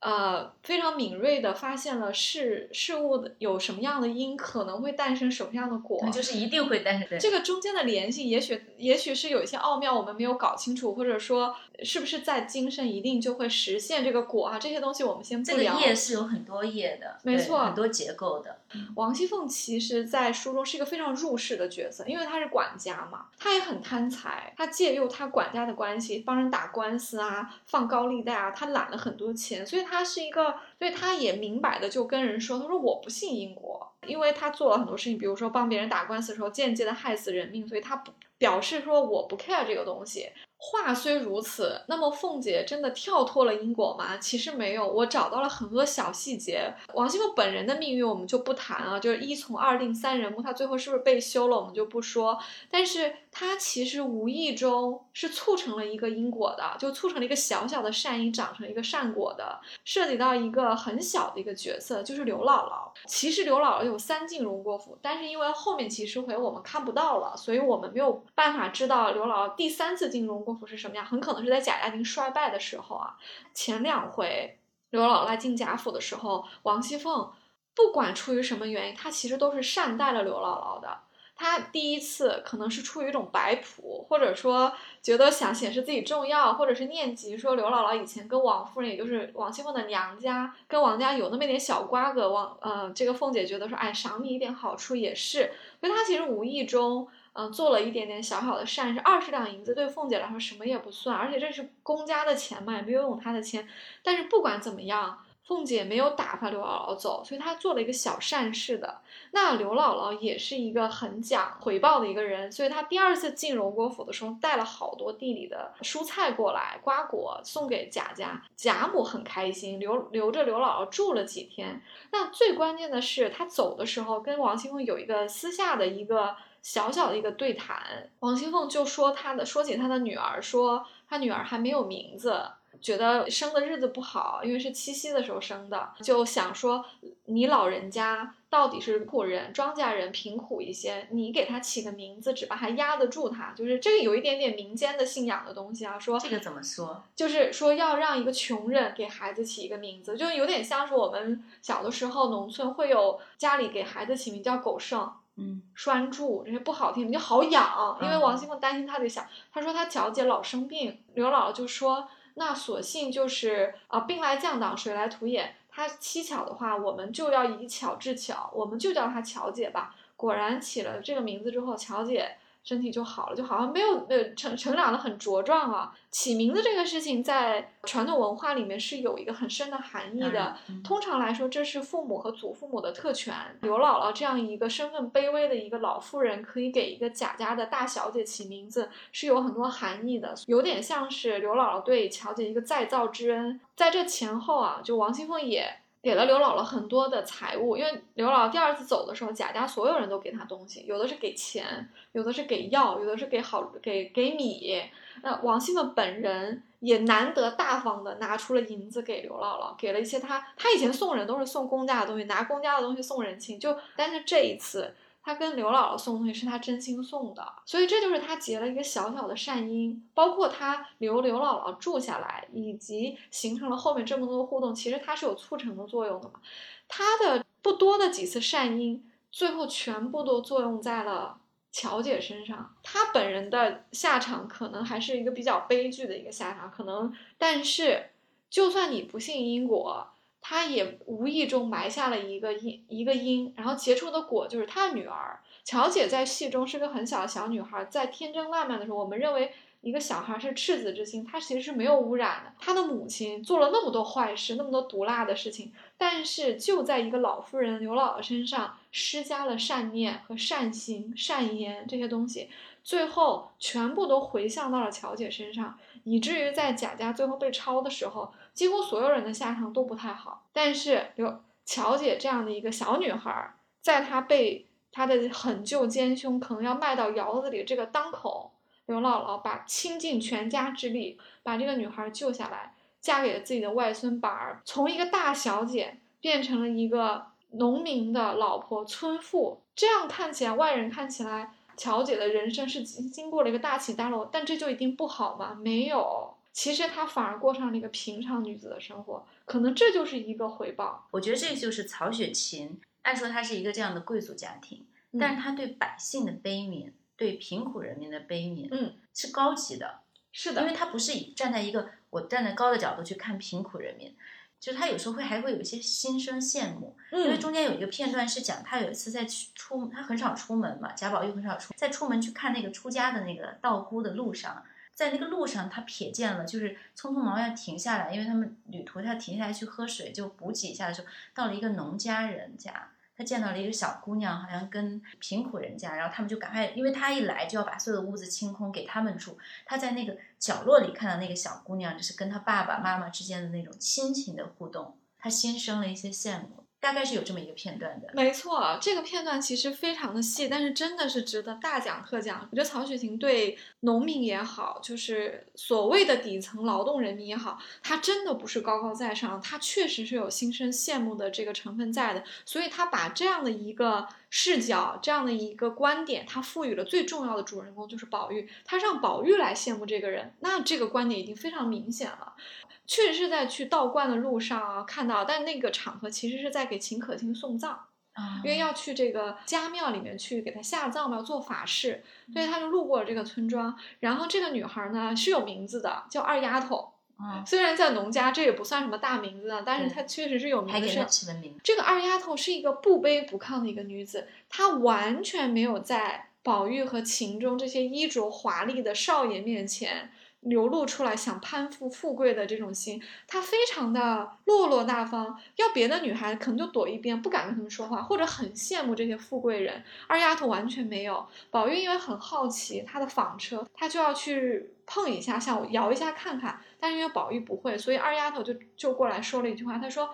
呃，非常敏锐的发现了事事物的有什么样的因，可能会诞生什么样的果，就是一定会诞生。这个中间的联系，也许也许是有一些奥妙，我们没有搞清楚，或者说是不是在今生一定就会实现这个果啊？这些东西我们先不聊。这个业是有很多业的，没错，很多结构的。王熙凤其实，在书中是一个非常入世的角色，因为她是管家嘛，她也很贪财，她借用她管家的关系帮人打官司啊，放高利贷啊，她揽了很多钱，所以。他是一个，所以他也明摆的就跟人说，他说我不信因果，因为他做了很多事情，比如说帮别人打官司的时候间接的害死人命，所以他不表示说我不 care 这个东西。话虽如此，那么凤姐真的跳脱了因果吗？其实没有，我找到了很多小细节。王熙凤本人的命运我们就不谈啊，就是一从二令三人目，她最后是不是被休了，我们就不说。但是她其实无意中是促成了一个因果的，就促成了一个小小的善因长成一个善果的。涉及到一个很小的一个角色，就是刘姥姥。其实刘姥姥有三进荣国府，但是因为后面几十回我们看不到了，所以我们没有办法知道刘姥姥第三次进荣。国府是什么样？很可能是在贾家丁衰败的时候啊。前两回刘姥姥进贾府的时候，王熙凤不管出于什么原因，她其实都是善待了刘姥姥的。她第一次可能是出于一种摆谱，或者说觉得想显示自己重要，或者是念及说刘姥姥以前跟王夫人，也就是王熙凤的娘家，跟王家有那么一点小瓜葛。王呃，这个凤姐觉得说，哎，赏你一点好处也是。所以她其实无意中。嗯，做了一点点小小的善事，二十两银子对凤姐来说什么也不算，而且这是公家的钱嘛，也没有用她的钱。但是不管怎么样，凤姐没有打发刘姥姥走，所以她做了一个小善事的。那刘姥姥也是一个很讲回报的一个人，所以她第二次进荣国府的时候，带了好多地里的蔬菜过来，瓜果送给贾家，贾母很开心，留留着刘姥姥住了几天。那最关键的是，她走的时候跟王熙凤有一个私下的一个小小的一个对谈，王熙凤就说她的说起她的女儿，说她女儿还没有名字。觉得生的日子不好，因为是七夕的时候生的，就想说你老人家到底是苦人、庄稼人，贫苦一些，你给他起个名字，只怕还压得住他。就是这个有一点点民间的信仰的东西啊。说这个怎么说？就是说要让一个穷人给孩子起一个名字，就有点像是我们小的时候农村会有家里给孩子起名叫狗剩、嗯，栓柱这些不好听，就好养。因为王熙凤担心他得想，她说她巧姐老生病，刘姥姥就说。那索性就是啊，兵来将挡，水来土掩。他蹊跷的话，我们就要以巧治巧，我们就叫她巧姐吧。果然起了这个名字之后，巧姐。身体就好了，就好像没有呃成成长的很茁壮啊。起名字这个事情在传统文化里面是有一个很深的含义的。通常来说，这是父母和祖父母的特权。刘姥姥这样一个身份卑微的一个老妇人，可以给一个贾家的大小姐起名字，是有很多含义的。有点像是刘姥姥对乔姐一个再造之恩。在这前后啊，就王熙凤也。给了刘姥姥很多的财物，因为刘姥姥第二次走的时候，贾家所有人都给她东西，有的是给钱，有的是给药，有的是给好给给米。那王熙凤本人也难得大方的拿出了银子给刘姥姥，给了一些她，她以前送人都是送公家的东西，拿公家的东西送人情，就但是这一次。他跟刘姥姥送东西是他真心送的，所以这就是他结了一个小小的善因。包括他留刘姥姥住下来，以及形成了后面这么多互动，其实他是有促成的作用的嘛。他的不多的几次善因，最后全部都作用在了乔姐身上。他本人的下场可能还是一个比较悲剧的一个下场，可能。但是，就算你不信因果。他也无意中埋下了一个因，一个因，然后结出的果就是他的女儿乔姐，在戏中是个很小的小女孩，在天真烂漫的时候，我们认为一个小孩是赤子之心，她其实是没有污染的。她的母亲做了那么多坏事，那么多毒辣的事情，但是就在一个老妇人刘姥姥身上施加了善念和善行、善言这些东西，最后全部都回向到了乔姐身上，以至于在贾家最后被抄的时候。几乎所有人的下场都不太好，但是刘乔姐这样的一个小女孩，在她被她的狠舅奸凶可能要卖到窑子里这个当口，刘姥姥把倾尽全家之力把这个女孩救下来，嫁给了自己的外孙板儿，从一个大小姐变成了一个农民的老婆村妇。这样看起来，外人看起来，乔姐的人生是经经过了一个大起大落，但这就一定不好吗？没有。其实她反而过上了一个平常女子的生活，可能这就是一个回报。我觉得这就是曹雪芹，按说她是一个这样的贵族家庭，但是她对百姓的悲悯，对贫苦人民的悲悯，嗯，是高级的。是的，因为她不是以站在一个我站在高的角度去看贫苦人民，就是他有时候会还会有一些心生羡慕。因为中间有一个片段是讲他有一次在出，他很少出门嘛，贾宝玉很少出，在出门去看那个出家的那个道姑的路上。在那个路上，他瞥见了，就是匆匆忙忙要停下来，因为他们旅途他停下来去喝水，就补给一下的时候，到了一个农家人家，他见到了一个小姑娘，好像跟贫苦人家，然后他们就赶快，因为他一来就要把所有的屋子清空给他们住。他在那个角落里看到那个小姑娘，就是跟他爸爸妈妈之间的那种亲情的互动，他心生了一些羡慕。大概是有这么一个片段的，没错，这个片段其实非常的细，但是真的是值得大讲特讲。我觉得曹雪芹对农民也好，就是所谓的底层劳动人民也好，他真的不是高高在上，他确实是有心生羡慕的这个成分在的。所以他把这样的一个视角，这样的一个观点，他赋予了最重要的主人公就是宝玉，他让宝玉来羡慕这个人，那这个观点已经非常明显了。确实是在去道观的路上啊看到，但那个场合其实是在给秦可卿送葬啊，因为要去这个家庙里面去给他下葬嘛，要做法事，所以他就路过了这个村庄。然后这个女孩呢是有名字的，叫二丫头啊。虽然在农家这也不算什么大名字啊，但是她确实是有名的。这个二丫头是一个不卑不亢的一个女子，她完全没有在宝玉和秦钟这些衣着华丽的少爷面前。流露出来想攀附富贵的这种心，她非常的落落大方。要别的女孩可能就躲一边，不敢跟他们说话，或者很羡慕这些富贵人。二丫头完全没有。宝玉因为很好奇她的纺车，她就要去碰一下，想摇一下看看。但是因为宝玉不会，所以二丫头就就过来说了一句话，她说：“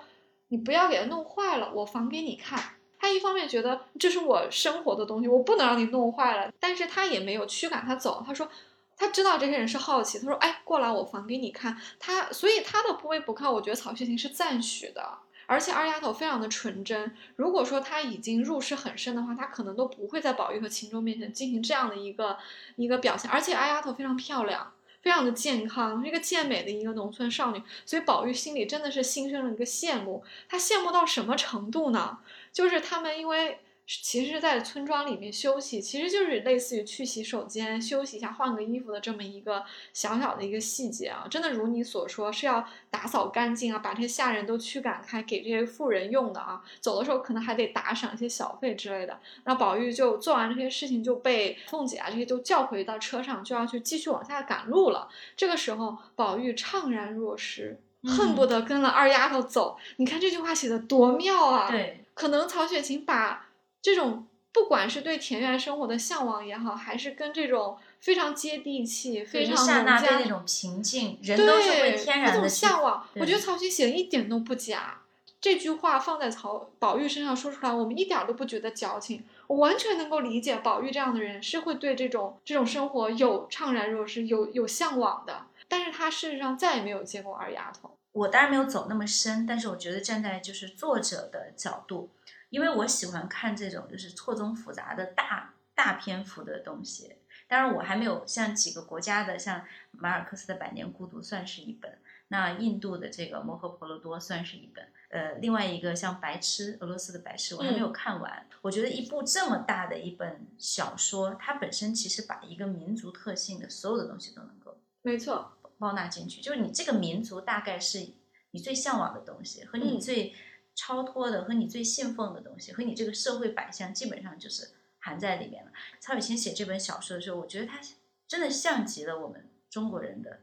你不要给它弄坏了，我纺给你看。”她一方面觉得这是我生活的东西，我不能让你弄坏了，但是她也没有驱赶他走。她说。他知道这些人是好奇，他说：“哎，过来，我房给你看。”他所以他的不卑不亢，我觉得曹雪芹是赞许的。而且二丫头非常的纯真。如果说他已经入世很深的话，他可能都不会在宝玉和秦钟面前进行这样的一个一个表现。而且二丫头非常漂亮，非常的健康，是一个健美的一个农村少女。所以宝玉心里真的是心生了一个羡慕。他羡慕到什么程度呢？就是他们因为。其实，在村庄里面休息，其实就是类似于去洗手间休息一下、换个衣服的这么一个小小的一个细节啊！真的如你所说，是要打扫干净啊，把这些下人都驱赶开，给这些富人用的啊。走的时候可能还得打赏一些小费之类的。那宝玉就做完这些事情，就被凤姐啊这些都叫回到车上，就要去继续往下赶路了。这个时候，宝玉怅然若失，恨不得跟了二丫头走。你看这句话写的多妙啊！对，可能曹雪芹把。这种不管是对田园生活的向往也好，还是跟这种非常接地气、非常农家那种平静，人都是会天然的向往。我觉得曹雪芹写的一点都不假。这句话放在曹宝玉身上说出来，我们一点都不觉得矫情。我完全能够理解宝玉这样的人是会对这种这种生活有怅然若失、有有向往的。但是他事实上再也没有见过二丫头。我当然没有走那么深，但是我觉得站在就是作者的角度。因为我喜欢看这种就是错综复杂的大大篇幅的东西，当然我还没有像几个国家的，像马尔克斯的《百年孤独》算是一本，那印度的这个《摩诃婆罗多》算是一本，呃，另外一个像《白痴》俄罗斯的《白痴》，我还没有看完。我觉得一部这么大的一本小说，它本身其实把一个民族特性的所有的东西都能够没错。包纳进去，就是你这个民族大概是你最向往的东西和你最。超脱的和你最信奉的东西，和你这个社会摆向，基本上就是含在里面了。曹雪芹写这本小说的时候，我觉得他真的像极了我们中国人的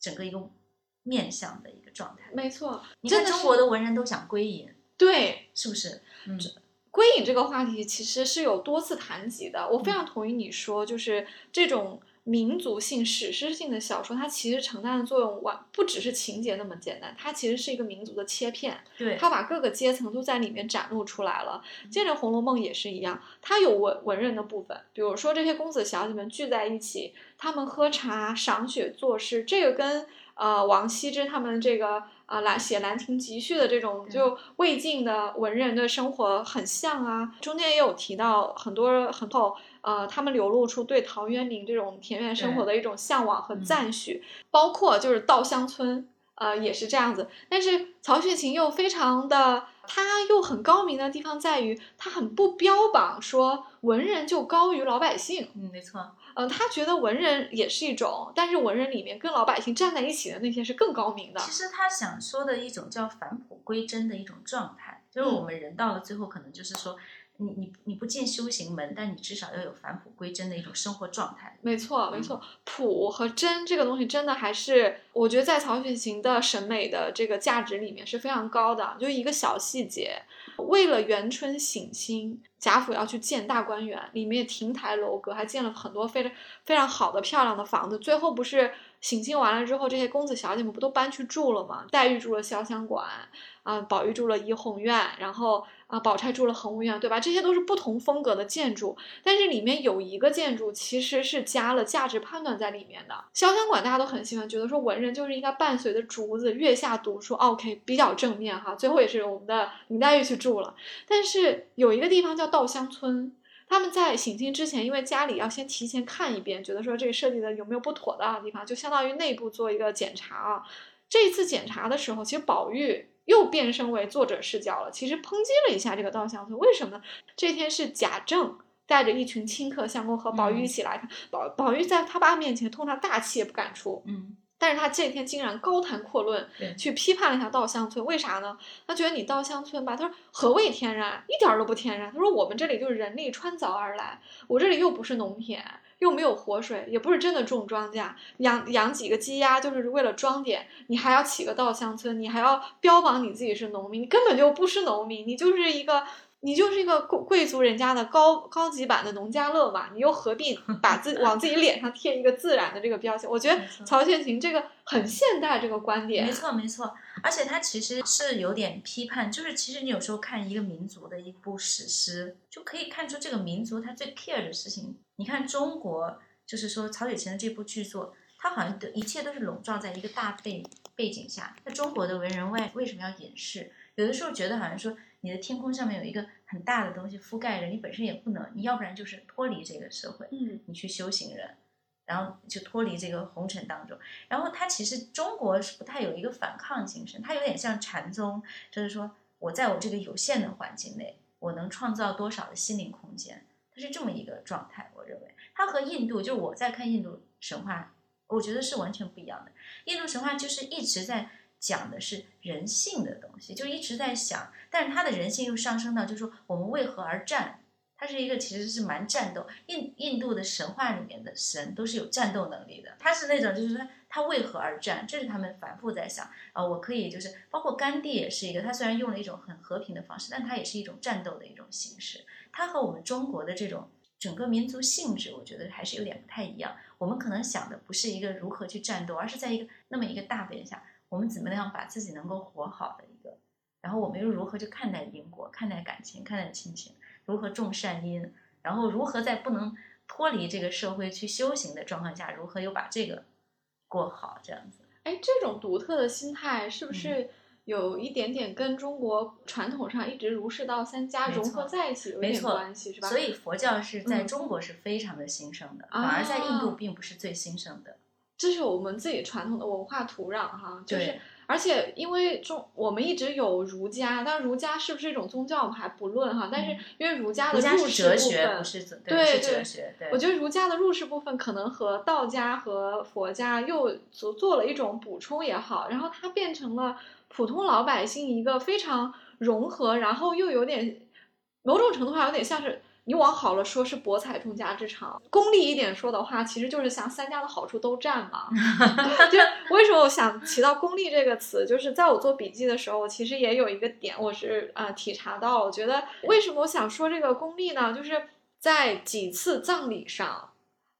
整个一个面相的一个状态。没错，你看中国的文人都想归隐，对，是不是？嗯，归隐这个话题其实是有多次谈及的。我非常同意你说，就是这种。民族性、史诗性的小说，它其实承担的作用完不只是情节那么简单，它其实是一个民族的切片。对，它把各个阶层都在里面展露出来了。接着《红楼梦》也是一样，它有文文人的部分，比如说这些公子小姐们聚在一起，他们喝茶、赏雪、作诗，这个跟呃王羲之他们这个啊兰写《兰亭集序》的这种就魏晋的文人的生活很像啊。中间也有提到很多很多。呃，他们流露出对陶渊明这种田园生活的一种向往和赞许，包括就是稻香村，呃，也是这样子。但是曹雪芹又非常的，他又很高明的地方在于，他很不标榜说文人就高于老百姓。嗯，没错。嗯，他觉得文人也是一种，但是文人里面跟老百姓站在一起的那些是更高明的。其实他想说的一种叫返璞归真的一种状态，就是我们人到了最后，可能就是说。你你你不进修行门，但你至少要有返璞归真的一种生活状态。没错，没错，朴和真这个东西真的还是，我觉得在曹雪芹的审美的这个价值里面是非常高的。就一个小细节，为了元春省亲，贾府要去建大观园，里面亭台楼阁，还建了很多非常非常好的漂亮的房子。最后不是省亲完了之后，这些公子小姐们不都搬去住了吗？黛玉住了潇湘馆，啊，宝玉住了怡红院，然后。啊，宝钗住了恒芜院，对吧？这些都是不同风格的建筑，但是里面有一个建筑其实是加了价值判断在里面的。潇湘馆大家都很喜欢，觉得说文人就是应该伴随着竹子月下读书，OK，比较正面哈。最后也是我们的林黛玉去住了，但是有一个地方叫稻香村，他们在省亲之前，因为家里要先提前看一遍，觉得说这个设计的有没有不妥的地方，就相当于内部做一个检查啊。这次检查的时候，其实宝玉。又变身为作者视角了，其实抨击了一下这个稻香村，为什么呢？这天是贾政带着一群亲客相公和宝玉一起来看，宝宝玉在他爸面前通常大气也不敢出，嗯，但是他这天竟然高谈阔论，去批判了一下稻香村，为啥呢？他觉得你稻香村吧，他说何谓天然，一点都不天然，他说我们这里就是人力穿凿而来，我这里又不是农田。又没有活水，也不是真的种庄稼，养养几个鸡鸭就是为了装点，你还要起个稻香村，你还要标榜你自己是农民，你根本就不是农民，你就是一个。你就是一个贵贵族人家的高高级版的农家乐嘛，你又何必 把自往自己脸上贴一个自然的这个标签？我觉得曹雪芹这个很现代这个观点，没错没错，而且他其实是有点批判，就是其实你有时候看一个民族的一部史诗，就可以看出这个民族他最 care 的事情。你看中国，就是说曹雪芹的这部剧作，他好像的一切都是笼罩在一个大背背景下。那中国的文人外为什么要隐士？有的时候觉得好像说。你的天空上面有一个很大的东西覆盖着，你本身也不能，你要不然就是脱离这个社会，嗯，你去修行人，然后就脱离这个红尘当中。然后他其实中国是不太有一个反抗精神，他有点像禅宗，就是说我在我这个有限的环境内，我能创造多少的心灵空间，它是这么一个状态。我认为它和印度，就是我在看印度神话，我觉得是完全不一样的。印度神话就是一直在。讲的是人性的东西，就一直在想，但是他的人性又上升到，就是说我们为何而战？他是一个其实是蛮战斗。印印度的神话里面的神都是有战斗能力的，他是那种就是说他为何而战？这是他们反复在想啊。我可以就是包括甘地也是一个，他虽然用了一种很和平的方式，但他也是一种战斗的一种形式。他和我们中国的这种整个民族性质，我觉得还是有点不太一样。我们可能想的不是一个如何去战斗，而是在一个那么一个大背景下。我们怎么样把自己能够活好的一个，然后我们又如何去看待因果、看待感情、看待亲情，如何种善因，然后如何在不能脱离这个社会去修行的状况下，如何又把这个过好？这样子，哎，这种独特的心态是不是有一点点跟中国传统上一直儒释道三家融合在一起有点关系，是吧？所以佛教是在中国是非常的兴盛的，反而在印度并不是最兴盛的。这是我们自己传统的文化土壤哈，就是，而且因为中我们一直有儒家，但儒家是不是一种宗教我们还不论哈，但是因为儒家的入世部分，对对，我觉得儒家的入世部分可能和道家和佛家又做做了一种补充也好，然后它变成了普通老百姓一个非常融合，然后又有点某种程度上有点像是。你往好了说，是博采众家之长；功利一点说的话，其实就是想三家的好处都占嘛。就为什么我想提到“功利”这个词，就是在我做笔记的时候，其实也有一个点，我是呃体察到，我觉得为什么我想说这个功利呢？就是在几次葬礼上，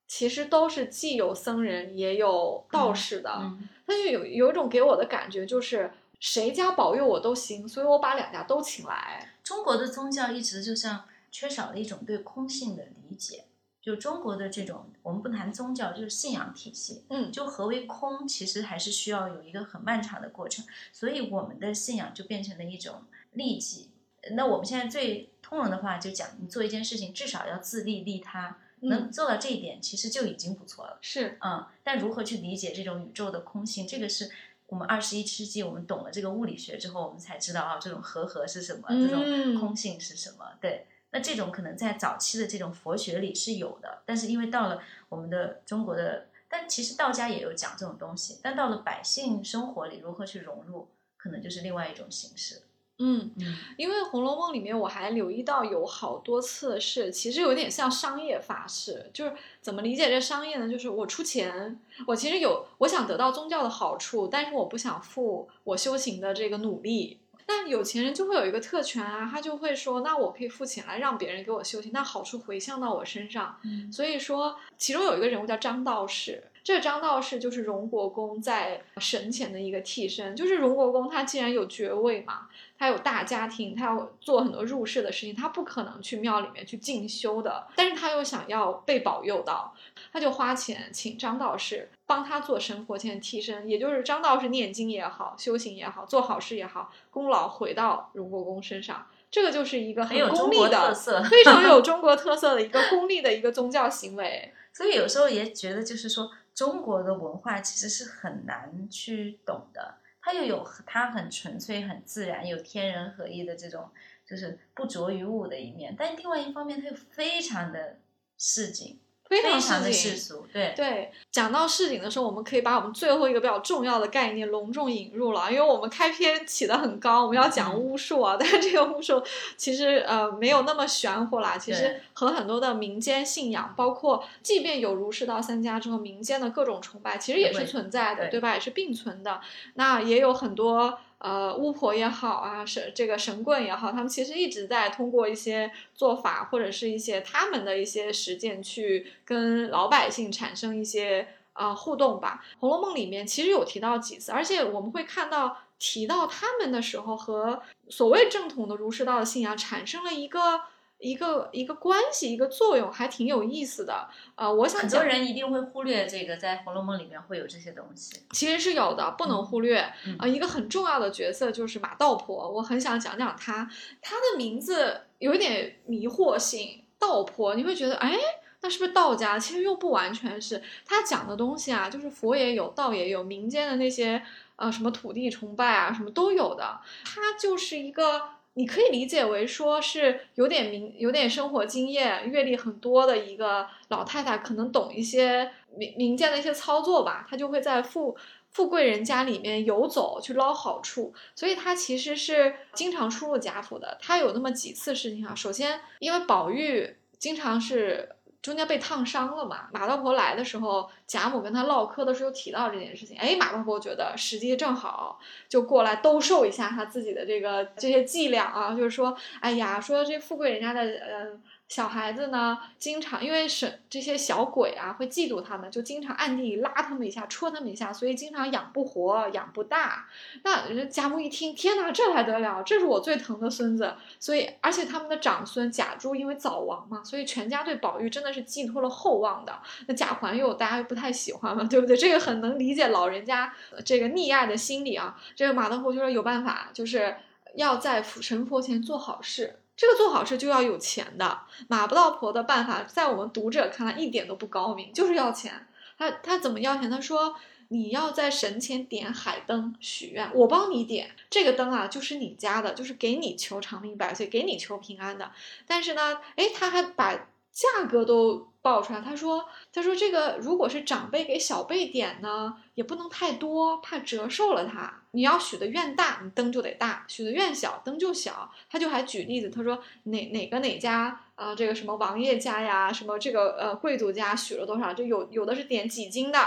其实都是既有僧人也有道士的，他就有有一种给我的感觉，就是谁家保佑我都行，所以我把两家都请来。中国的宗教一直就像。缺少了一种对空性的理解，就中国的这种，我们不谈宗教，就是信仰体系。嗯，就何为空，其实还是需要有一个很漫长的过程。所以我们的信仰就变成了一种利己。那我们现在最通融的话，就讲你做一件事情，至少要自利利他，能做到这一点，其实就已经不错了。是，嗯。但如何去理解这种宇宙的空性，这个是我们二十一世纪我们懂了这个物理学之后，我们才知道啊，这种和合是什么，这种空性是什么？对。那这种可能在早期的这种佛学里是有的，但是因为到了我们的中国的，但其实道家也有讲这种东西，但到了百姓生活里如何去融入，可能就是另外一种形式。嗯，因为《红楼梦》里面我还留意到有好多次是，其实有点像商业法式，就是怎么理解这商业呢？就是我出钱，我其实有我想得到宗教的好处，但是我不想付我修行的这个努力。那有钱人就会有一个特权啊，他就会说，那我可以付钱来让别人给我修行，那好处回向到我身上。所以说，其中有一个人物叫张道士，这个张道士就是荣国公在神前的一个替身。就是荣国公他既然有爵位嘛，他有大家庭，他要做很多入世的事情，他不可能去庙里面去进修的，但是他又想要被保佑到，他就花钱请张道士。帮他做神佛前替身，也就是张道士念经也好，修行也好，做好事也好，功劳回到荣国公身上，这个就是一个很功利的、非常有 中国特色的一个功利的一个宗教行为。所以有时候也觉得，就是说中国的文化其实是很难去懂的，它又有它很纯粹、很自然、有天人合一的这种，就是不着于物的一面，但另外一方面，它又非常的市井。非常市井。的世俗，对对，讲到市井的时候，我们可以把我们最后一个比较重要的概念隆重引入了，因为我们开篇起的很高，我们要讲巫术啊，但是这个巫术其实呃没有那么玄乎啦，其实和很多的民间信仰，包括即便有儒释道三家之后，民间的各种崇拜其实也是存在的，对吧？也是并存的。那也有很多。呃，巫婆也好啊，神这个神棍也好，他们其实一直在通过一些做法或者是一些他们的一些实践，去跟老百姓产生一些啊互动吧。《红楼梦》里面其实有提到几次，而且我们会看到提到他们的时候，和所谓正统的儒释道的信仰产生了一个。一个一个关系，一个作用，还挺有意思的。呃，我想很多人一定会忽略这个，在《红楼梦》里面会有这些东西。其实是有的，不能忽略。啊，一个很重要的角色就是马道婆，我很想讲讲她。她的名字有一点迷惑性，道婆，你会觉得，哎，那是不是道家？其实又不完全是。她讲的东西啊，就是佛也有，道也有，民间的那些呃什么土地崇拜啊，什么都有的。他就是一个。你可以理解为说是有点民、有点生活经验、阅历很多的一个老太太，可能懂一些民民间的一些操作吧。她就会在富富贵人家里面游走，去捞好处，所以她其实是经常出入贾府的。她有那么几次事情啊，首先因为宝玉经常是。中间被烫伤了嘛？马道婆来的时候，贾母跟他唠嗑的时候提到这件事情。哎，马道婆觉得时机正好，就过来兜售一下他自己的这个这些伎俩啊，就是说，哎呀，说这富贵人家的呃。小孩子呢，经常因为是这些小鬼啊，会嫉妒他们，就经常暗地里拉他们一下，戳他们一下，所以经常养不活，养不大。那贾母一听，天哪，这还得了？这是我最疼的孙子。所以，而且他们的长孙贾珠因为早亡嘛，所以全家对宝玉真的是寄托了厚望的。那贾环又大家又不太喜欢嘛，对不对？这个很能理解老人家这个溺爱的心理啊。这个马德福就说有办法，就是要在神佛前做好事。这个做好事就要有钱的，马不到婆的办法，在我们读者看来一点都不高明，就是要钱。他他怎么要钱？他说你要在神前点海灯许愿，我帮你点这个灯啊，就是你家的，就是给你求长命百岁，给你求平安的。但是呢，哎，他还把价格都。报出来，他说：“他说这个如果是长辈给小辈点呢，也不能太多，怕折寿了他。你要许的愿大，你灯就得大；许的愿小，灯就小。”他就还举例子，他说哪哪个哪家啊，这个什么王爷家呀，什么这个呃贵族家许了多少，就有有的是点几斤的。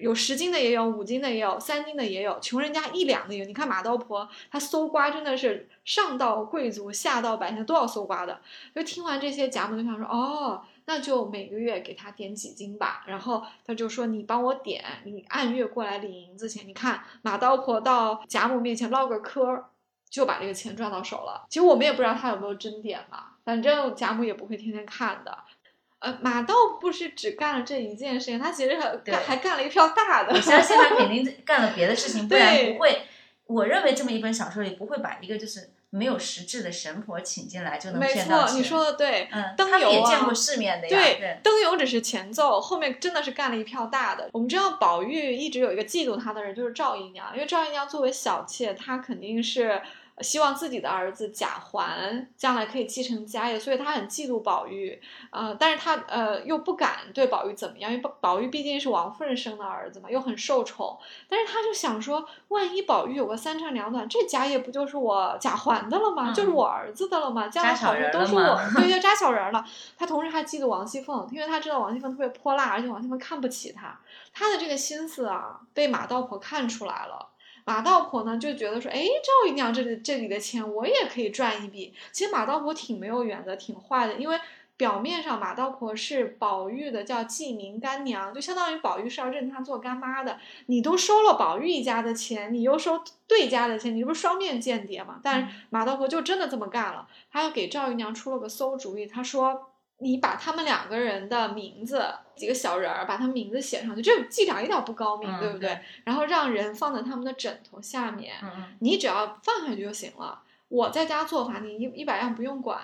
有十斤的也有，五斤的也有，三斤的也有，穷人家一两的也有。你看马道婆，她搜刮真的是上到贵族，下到百姓都要搜刮的。就听完这些，贾母就想说：“哦，那就每个月给他点几斤吧。”然后他就说：“你帮我点，你按月过来领银子钱。”你看马道婆到贾母面前唠个嗑，就把这个钱赚到手了。其实我们也不知道他有没有真点嘛，反正贾母也不会天天看的。呃，马道不是只干了这一件事情，他其实还干还干了一票大的。我相信他肯定干了别的事情，不然不会。我认为这么一本小说里不会把一个就是没有实质的神婆请进来就能骗到没错，你说的对。嗯，灯油也见过世面的呀。对，灯油只是前奏，后面真的是干了一票大的。我们知道宝玉一直有一个嫉妒他的人，就是赵姨娘，因为赵姨娘作为小妾，她肯定是。希望自己的儿子贾环将来可以继承家业，所以他很嫉妒宝玉，呃，但是他呃又不敢对宝玉怎么样，因为宝宝玉毕竟是王夫人生的儿子嘛，又很受宠，但是他就想说，万一宝玉有个三长两短，这家业不就是我贾环的了吗？就是我儿子的了吗？将来好处都是我，对，就 扎小人了。他同时还嫉妒王熙凤，因为他知道王熙凤特别泼辣，而且王熙凤看不起他，他的这个心思啊，被马道婆看出来了。马道婆呢就觉得说，哎，赵姨娘这里这里的钱我也可以赚一笔。其实马道婆挺没有原则，挺坏的。因为表面上马道婆是宝玉的叫继明干娘，就相当于宝玉是要认她做干妈的。你都收了宝玉一家的钱，你又收对家的钱，你这不是双面间谍吗？但马道婆就真的这么干了，她要给赵姨娘出了个馊主意，她说。你把他们两个人的名字，几个小人儿，把他们名字写上去，这伎俩一点不高明，对不对？然后让人放在他们的枕头下面，你只要放下去就行了。我在家做法，你一一百样不用管。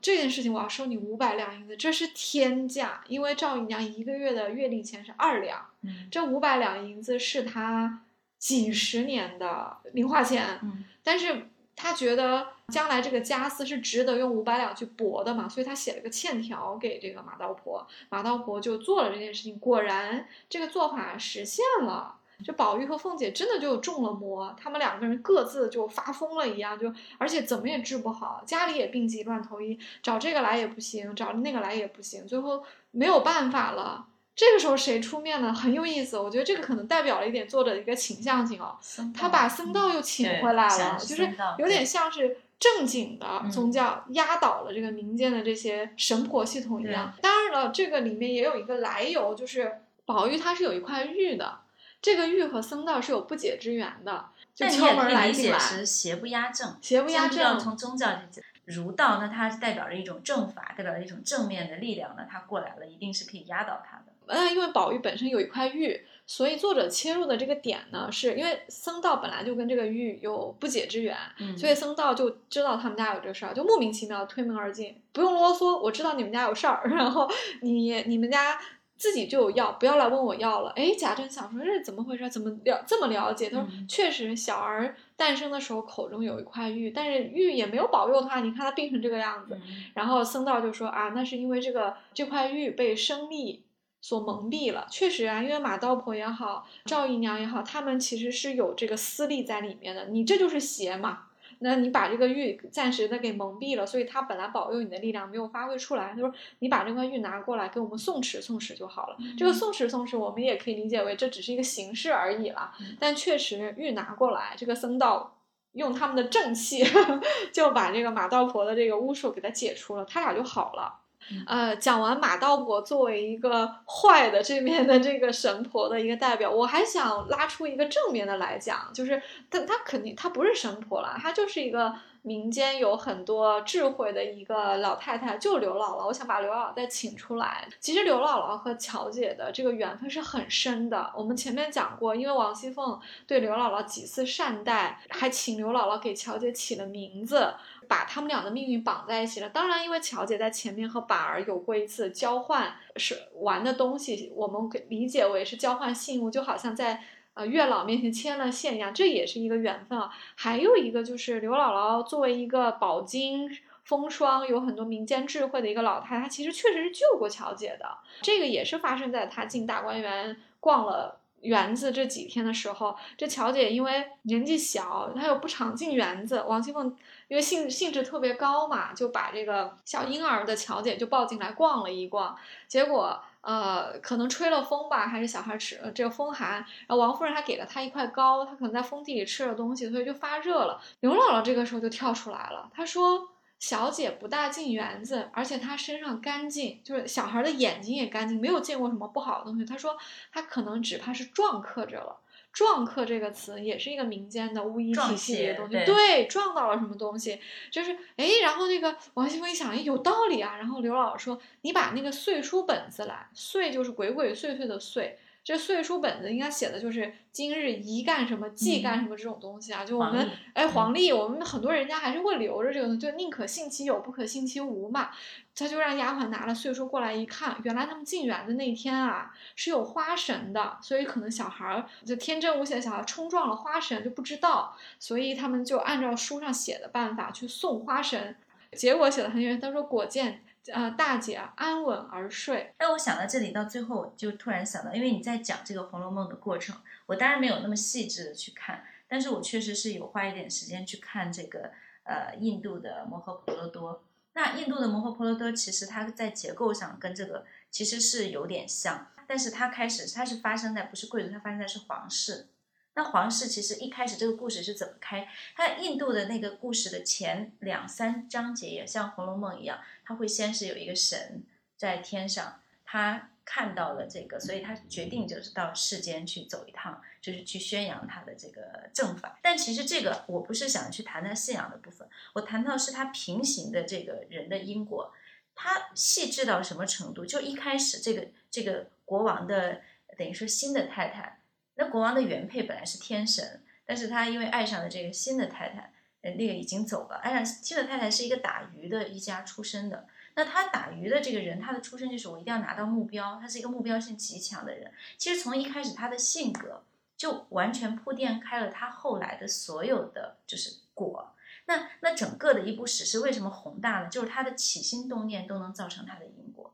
这件事情我要收你五百两银子，这是天价，因为赵姨娘一个月的月例钱是二两，这五百两银子是她几十年的零花钱，但是。她觉得将来这个家私是值得用五百两去搏的嘛，所以他写了个欠条给这个马道婆，马道婆就做了这件事情，果然这个做法实现了。这宝玉和凤姐真的就中了魔，他们两个人各自就发疯了一样，就而且怎么也治不好，家里也病急乱投医，找这个来也不行，找那个来也不行，最后没有办法了。这个时候谁出面呢？很有意思，我觉得这个可能代表了一点作者的一个倾向性哦。他把僧道又请回来了，就是有点像是正经的宗教压倒了这个民间的这些神婆系统一样。当然了，这个里面也有一个来由，就是宝玉他是有一块玉的。这个玉和僧道是有不解之缘的，就敲门来进来。是邪不压正，邪不压正。从宗教讲，儒道那它代表着一种正法，代表着一种正面的力量呢，它过来了，一定是可以压倒它的。那因为宝玉本身有一块玉，所以作者切入的这个点呢，是因为僧道本来就跟这个玉有不解之缘，所以僧道就知道他们家有这个事儿，就莫名其妙推门而进，不用啰嗦，我知道你们家有事儿，然后你你们家。自己就有药，不要来问我要了。哎，贾珍想说这是怎么回事？怎么了这么了解？他说确实，小儿诞生的时候口中有一块玉，但是玉也没有保佑他。你看他病成这个样子。然后僧道就说啊，那是因为这个这块玉被生力所蒙蔽了。确实啊，因为马道婆也好，赵姨娘也好，他们其实是有这个私利在里面的。你这就是邪嘛。那你把这个玉暂时的给蒙蔽了，所以他本来保佑你的力量没有发挥出来。他说：“你把这块玉拿过来给我们送持送持就好了。”这个送持送持，我们也可以理解为这只是一个形式而已了。但确实玉拿过来，这个僧道用他们的正气 就把这个马道婆的这个巫术给他解除了，他俩就好了。呃，讲完马道婆作为一个坏的这面的这个神婆的一个代表，我还想拉出一个正面的来讲，就是她她肯定她不是神婆了，她就是一个。民间有很多智慧的一个老太太，就刘姥姥。我想把刘姥姥再请出来。其实刘姥姥和乔姐的这个缘分是很深的。我们前面讲过，因为王熙凤对刘姥姥几次善待，还请刘姥姥给乔姐起了名字，把他们俩的命运绑在一起了。当然，因为乔姐在前面和板儿有过一次交换，是玩的东西，我们理解为是交换信物，就好像在。呃，月老面前牵了线一样，这也是一个缘分啊。还有一个就是刘姥姥作为一个饱经风霜、有很多民间智慧的一个老太太，其实确实是救过乔姐的。这个也是发生在她进大观园逛了园子这几天的时候。这乔姐因为年纪小，她又不常进园子，王熙凤因为兴兴致特别高嘛，就把这个小婴儿的乔姐就抱进来逛了一逛，结果。呃，可能吹了风吧，还是小孩吃这个风寒，然后王夫人还给了他一块糕，他可能在风地里吃了东西，所以就发热了。刘姥姥这个时候就跳出来了，她说：“小姐不大进园子，而且她身上干净，就是小孩的眼睛也干净，没有见过什么不好的东西。”她说：“她可能只怕是撞客着了。”撞客这个词也是一个民间的巫医体系里的东西，对，撞到了什么东西，就是哎，然后那个王熙凤一想，哎，有道理啊，然后刘姥姥说，你把那个碎书本子来，碎就是鬼鬼祟祟的岁。这岁书本子应该写的就是今日宜干什么，忌干什么这种东西啊。就我们哎，黄历，我们很多人家还是会留着这个，就宁可信其有，不可信其无嘛。他就让丫鬟拿了岁书过来一看，原来他们进园的那天啊是有花神的，所以可能小孩儿就天真无邪的小孩冲撞了花神就不知道，所以他们就按照书上写的办法去送花神，结果写的很远，他说果见。呃，大姐安稳而睡。哎，我想到这里，到最后就突然想到，因为你在讲这个《红楼梦》的过程，我当然没有那么细致的去看，但是我确实是有花一点时间去看这个呃印度的摩诃婆罗多。那印度的摩诃婆罗多其实它在结构上跟这个其实是有点像，但是它开始它是发生在不是贵族，它发生在是皇室。那皇室其实一开始这个故事是怎么开？它印度的那个故事的前两三章节也像《红楼梦》一样，它会先是有一个神在天上，他看到了这个，所以他决定就是到世间去走一趟，就是去宣扬他的这个正法。但其实这个我不是想去谈谈信仰的部分，我谈到是他平行的这个人的因果，他细致到什么程度？就一开始这个这个国王的等于说新的太太。那国王的原配本来是天神，但是他因为爱上了这个新的太太，呃，那个已经走了。爱上新的太太是一个打鱼的一家出身的。那他打鱼的这个人，他的出身就是我一定要拿到目标，他是一个目标性极强的人。其实从一开始他的性格就完全铺垫开了他后来的所有的就是果。那那整个的一部史诗为什么宏大呢？就是他的起心动念都能造成他的因果，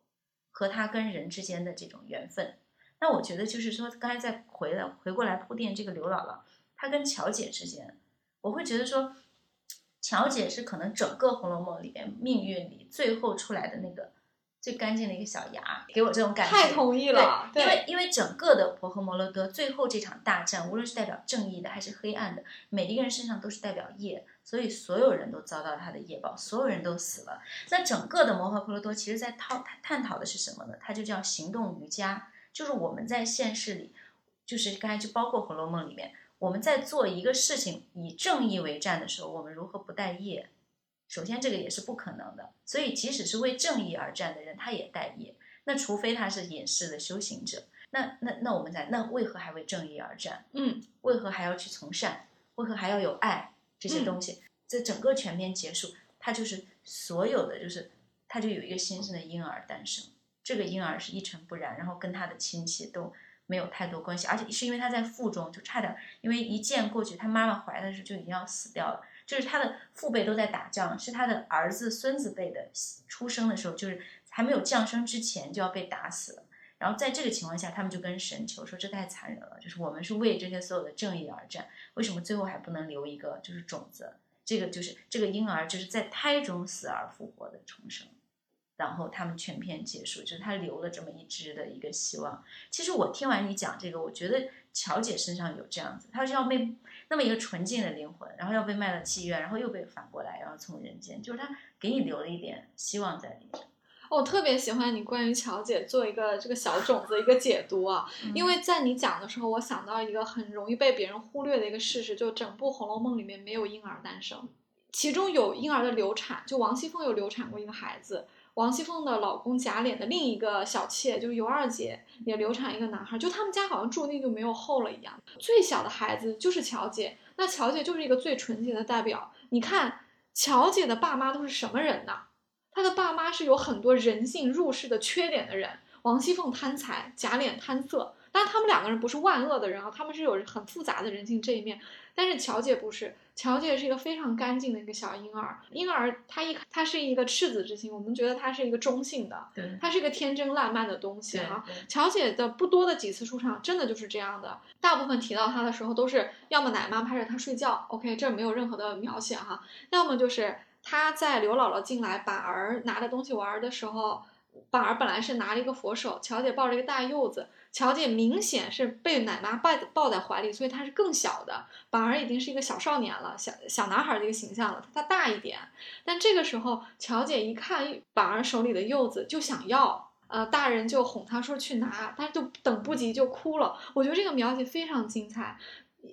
和他跟人之间的这种缘分。那我觉得就是说，刚才再回来回过来铺垫这个刘姥姥，她跟乔姐之间，我会觉得说，乔姐是可能整个《红楼梦》里边命运里最后出来的那个最干净的一个小芽，给我这种感觉。太同意了，对，因为因为整个的婆诃摩罗多最后这场大战，无论是代表正义的还是黑暗的，每一个人身上都是代表业，所以所有人都遭到他的业报，所有人都死了。那整个的摩诃婆罗多其实在讨探讨的是什么呢？它就叫行动瑜伽。就是我们在现实里，就是刚才就包括《红楼梦》里面，我们在做一个事情以正义为战的时候，我们如何不带业？首先，这个也是不可能的。所以，即使是为正义而战的人，他也带业。那除非他是隐士的修行者，那那那我们在那为何还为正义而战？嗯，为何还要去从善？为何还要有爱这些东西？这整个全篇结束，他就是所有的，就是他就有一个新生的婴儿诞生。这个婴儿是一尘不染，然后跟他的亲戚都没有太多关系，而且是因为他在腹中就差点，因为一箭过去，他妈妈怀的时候就已经要死掉了，就是他的父辈都在打仗，是他的儿子孙子辈的出生的时候，就是还没有降生之前就要被打死了。然后在这个情况下，他们就跟神求说：“这太残忍了，就是我们是为这些所有的正义而战，为什么最后还不能留一个就是种子？这个就是这个婴儿就是在胎中死而复活的重生。”然后他们全篇结束，就是他留了这么一支的一个希望。其实我听完你讲这个，我觉得乔姐身上有这样子，她是要被那么一个纯净的灵魂，然后要被卖到妓院，然后又被反过来，然后从人间，就是他给你留了一点希望在里面。我特别喜欢你关于乔姐做一个这个小种子一个解读啊，因为在你讲的时候，我想到一个很容易被别人忽略的一个事实，就整部《红楼梦》里面没有婴儿诞生，其中有婴儿的流产，就王熙凤有流产过一个孩子。王熙凤的老公贾琏的另一个小妾，就是尤二姐，也流产一个男孩，就他们家好像注定就没有后了一样。最小的孩子就是乔姐，那乔姐就是一个最纯洁的代表。你看，乔姐的爸妈都是什么人呢？她的爸妈是有很多人性入世的缺点的人。王熙凤贪财，贾琏贪色，但他们两个人不是万恶的人啊，他们是有很复杂的人性这一面。但是乔姐不是，乔姐是一个非常干净的一个小婴儿。婴儿她一她是一个赤子之心，我们觉得她是一个中性的，她是一个天真烂漫的东西哈。乔姐的不多的几次出场，真的就是这样的。大部分提到她的时候，都是要么奶妈拍着她睡觉，OK，这没有任何的描写哈。要么就是她在刘姥姥进来把儿拿着东西玩的时候，板儿本来是拿了一个佛手，乔姐抱着一个大柚子。乔姐明显是被奶妈抱抱在怀里，所以她是更小的。板儿已经是一个小少年了，小小男孩的一个形象了。他大一点，但这个时候乔姐一看板儿手里的柚子就想要，呃，大人就哄她说去拿，但是就等不及就哭了。我觉得这个描写非常精彩，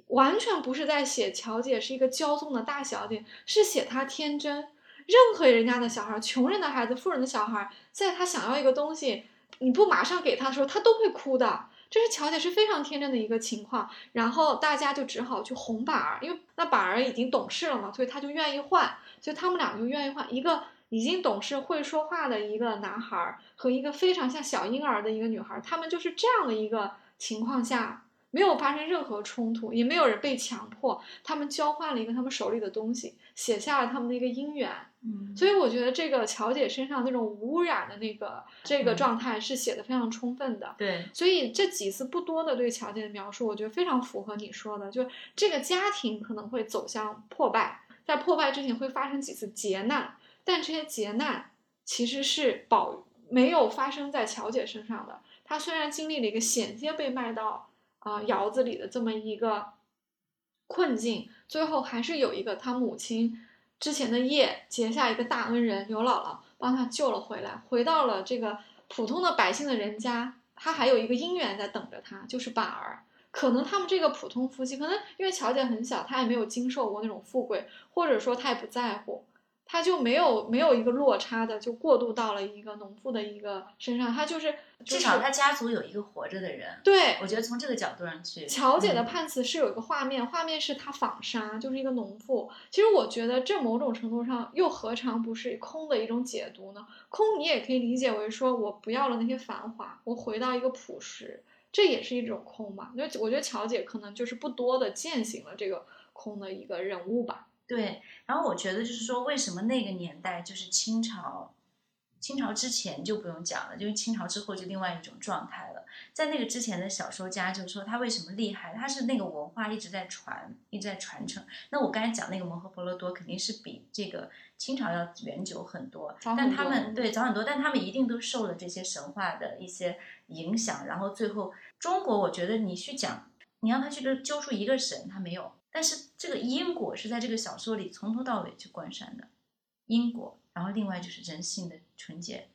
完全不是在写乔姐是一个骄纵的大小姐，是写她天真。任何人家的小孩，穷人的孩子，富人的小孩，在他想要一个东西。你不马上给他的时候，他都会哭的。这是乔姐是非常天真的一个情况，然后大家就只好去哄板儿，因为那板儿已经懂事了嘛，所以他就愿意换，所以他们俩就愿意换一个已经懂事会说话的一个男孩和一个非常像小婴儿的一个女孩，他们就是这样的一个情况下，没有发生任何冲突，也没有人被强迫，他们交换了一个他们手里的东西，写下了他们的一个姻缘。所以我觉得这个乔姐身上那种无污染的那个这个状态是写的非常充分的。对，所以这几次不多的对乔姐的描述，我觉得非常符合你说的，就这个家庭可能会走向破败，在破败之前会发生几次劫难，但这些劫难其实是保没有发生在乔姐身上的。她虽然经历了一个险些被卖到啊窑子里的这么一个困境，最后还是有一个她母亲。之前的业结下一个大恩人刘姥姥帮他救了回来，回到了这个普通的百姓的人家，他还有一个姻缘在等着他，就是板儿。可能他们这个普通夫妻，可能因为乔姐很小，他也没有经受过那种富贵，或者说他也不在乎。他就没有没有一个落差的，就过渡到了一个农妇的一个身上。他就是至少他家族有一个活着的人。对，我觉得从这个角度上去。乔姐的判词是有一个画面，画面是她纺纱，就是一个农妇。其实我觉得这某种程度上又何尝不是空的一种解读呢？空你也可以理解为说我不要了那些繁华，我回到一个朴实，这也是一种空嘛。就我觉得乔姐可能就是不多的践行了这个空的一个人物吧。对，然后我觉得就是说，为什么那个年代就是清朝，清朝之前就不用讲了，因为清朝之后就另外一种状态了。在那个之前的小说家，就是说他为什么厉害，他是那个文化一直在传，一直在传承。那我刚才讲那个《摩诃婆罗多》，肯定是比这个清朝要远久很多，但他们对早很多，但他们一定都受了这些神话的一些影响。然后最后，中国我觉得你去讲，你让他去揪出一个神，他没有。但是这个因果是在这个小说里从头到尾去贯穿的，因果，然后另外就是人性的纯洁，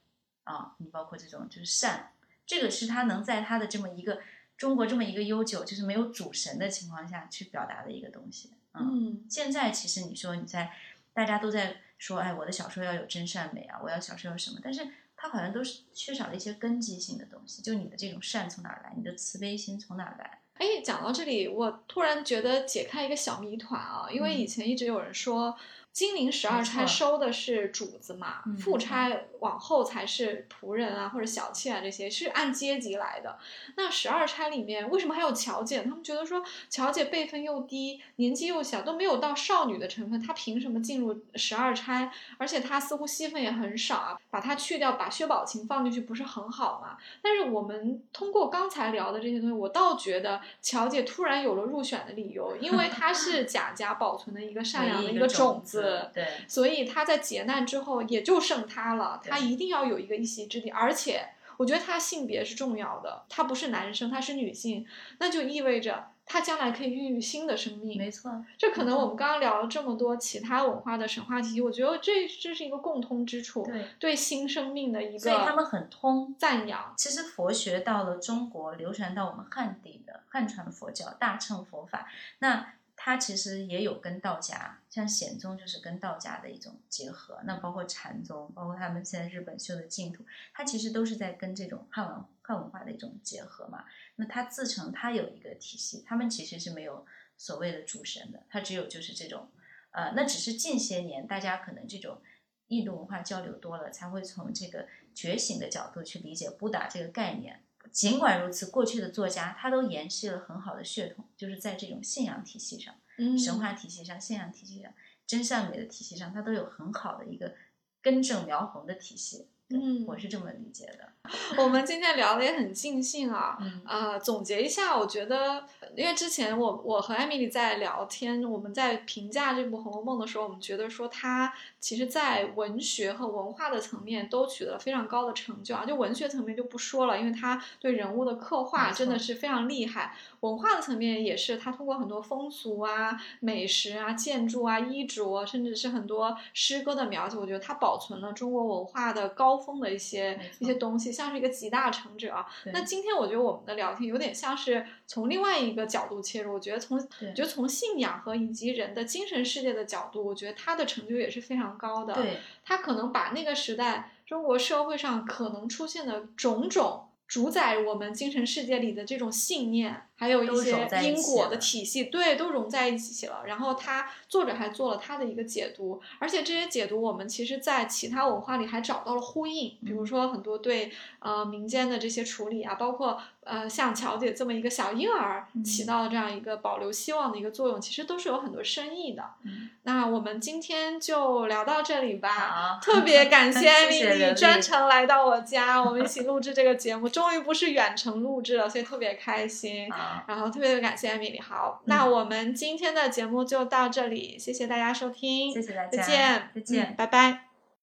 啊，你包括这种就是善，这个是他能在他的这么一个中国这么一个悠久就是没有主神的情况下去表达的一个东西。嗯，现在其实你说你在大家都在说，哎，我的小说要有真善美啊，我要小说要什么，但是它好像都是缺少了一些根基性的东西，就你的这种善从哪儿来，你的慈悲心从哪儿来？哎，讲到这里，我突然觉得解开一个小谜团啊，因为以前一直有人说。金陵十二钗收的是主子嘛，副钗往后才是仆人啊或者小妾啊，这些是按阶级来的。那十二钗里面为什么还有乔姐？他们觉得说乔姐辈分又低，年纪又小，都没有到少女的成分，她凭什么进入十二钗？而且她似乎戏份也很少啊，把她去掉，把薛宝琴放进去不是很好吗？但是我们通过刚才聊的这些东西，我倒觉得乔姐突然有了入选的理由，因为她是贾家保存的一个善良的一个种子。对，所以她在劫难之后也就剩她了，他一定要有一个一席之地，而且我觉得他性别是重要的，他不是男生，他是女性，那就意味着他将来可以孕育新的生命。没错，这可能我们刚刚聊了这么多其他文化的神话体系，我觉得这这是一个共通之处，对，对新生命的一个，所以他们很通赞扬。其实佛学到了中国，流传到我们汉地的汉传的佛教大乘佛法，那。它其实也有跟道家，像显宗就是跟道家的一种结合。那包括禅宗，包括他们现在日本修的净土，它其实都是在跟这种汉文汉文化的一种结合嘛。那它自成它有一个体系，他们其实是没有所谓的主神的，它只有就是这种，呃，那只是近些年大家可能这种印度文化交流多了，才会从这个觉醒的角度去理解布达这个概念。尽管如此，过去的作家他都延续了很好的血统，就是在这种信仰体系上、神话体系上、信仰体系上、真善美的体系上，他都有很好的一个根正苗红的体系。嗯，我是这么理解的。我们今天聊的也很尽兴啊。嗯呃，总结一下，我觉得，因为之前我我和艾米丽在聊天，我们在评价这部《红楼梦》的时候，我们觉得说它其实在文学和文化的层面都取得了非常高的成就啊。就文学层面就不说了，因为它对人物的刻画真的是非常厉害。文化的层面也是，它通过很多风俗啊、美食啊、建筑啊、衣着，甚至是很多诗歌的描写，我觉得它保存了中国文化的高峰的一些一些东西，像是一个集大成者啊。那今天我觉得我们的聊天有点像是从另外一个角度切入，我觉得从我觉得从信仰和以及人的精神世界的角度，我觉得他的成就也是非常高的。对，他可能把那个时代中国社会上可能出现的种种。主宰我们精神世界里的这种信念，还有一些因果的体系，对，都融在一起了。然后他作者还做了他的一个解读，而且这些解读我们其实在其他文化里还找到了呼应，比如说很多对呃民间的这些处理啊，包括。呃，像乔姐这么一个小婴儿，起到这样一个保留希望的一个作用，其实都是有很多深意的。那我们今天就聊到这里吧。特别感 谢艾米丽专程来到我家，我们一起录制这个节目，终于不是远程录制了，所以特别开心。然后特别感谢艾米丽。好，那我们今天的节目就到这里，谢谢大家收听，谢谢大家，再见，再见，拜拜。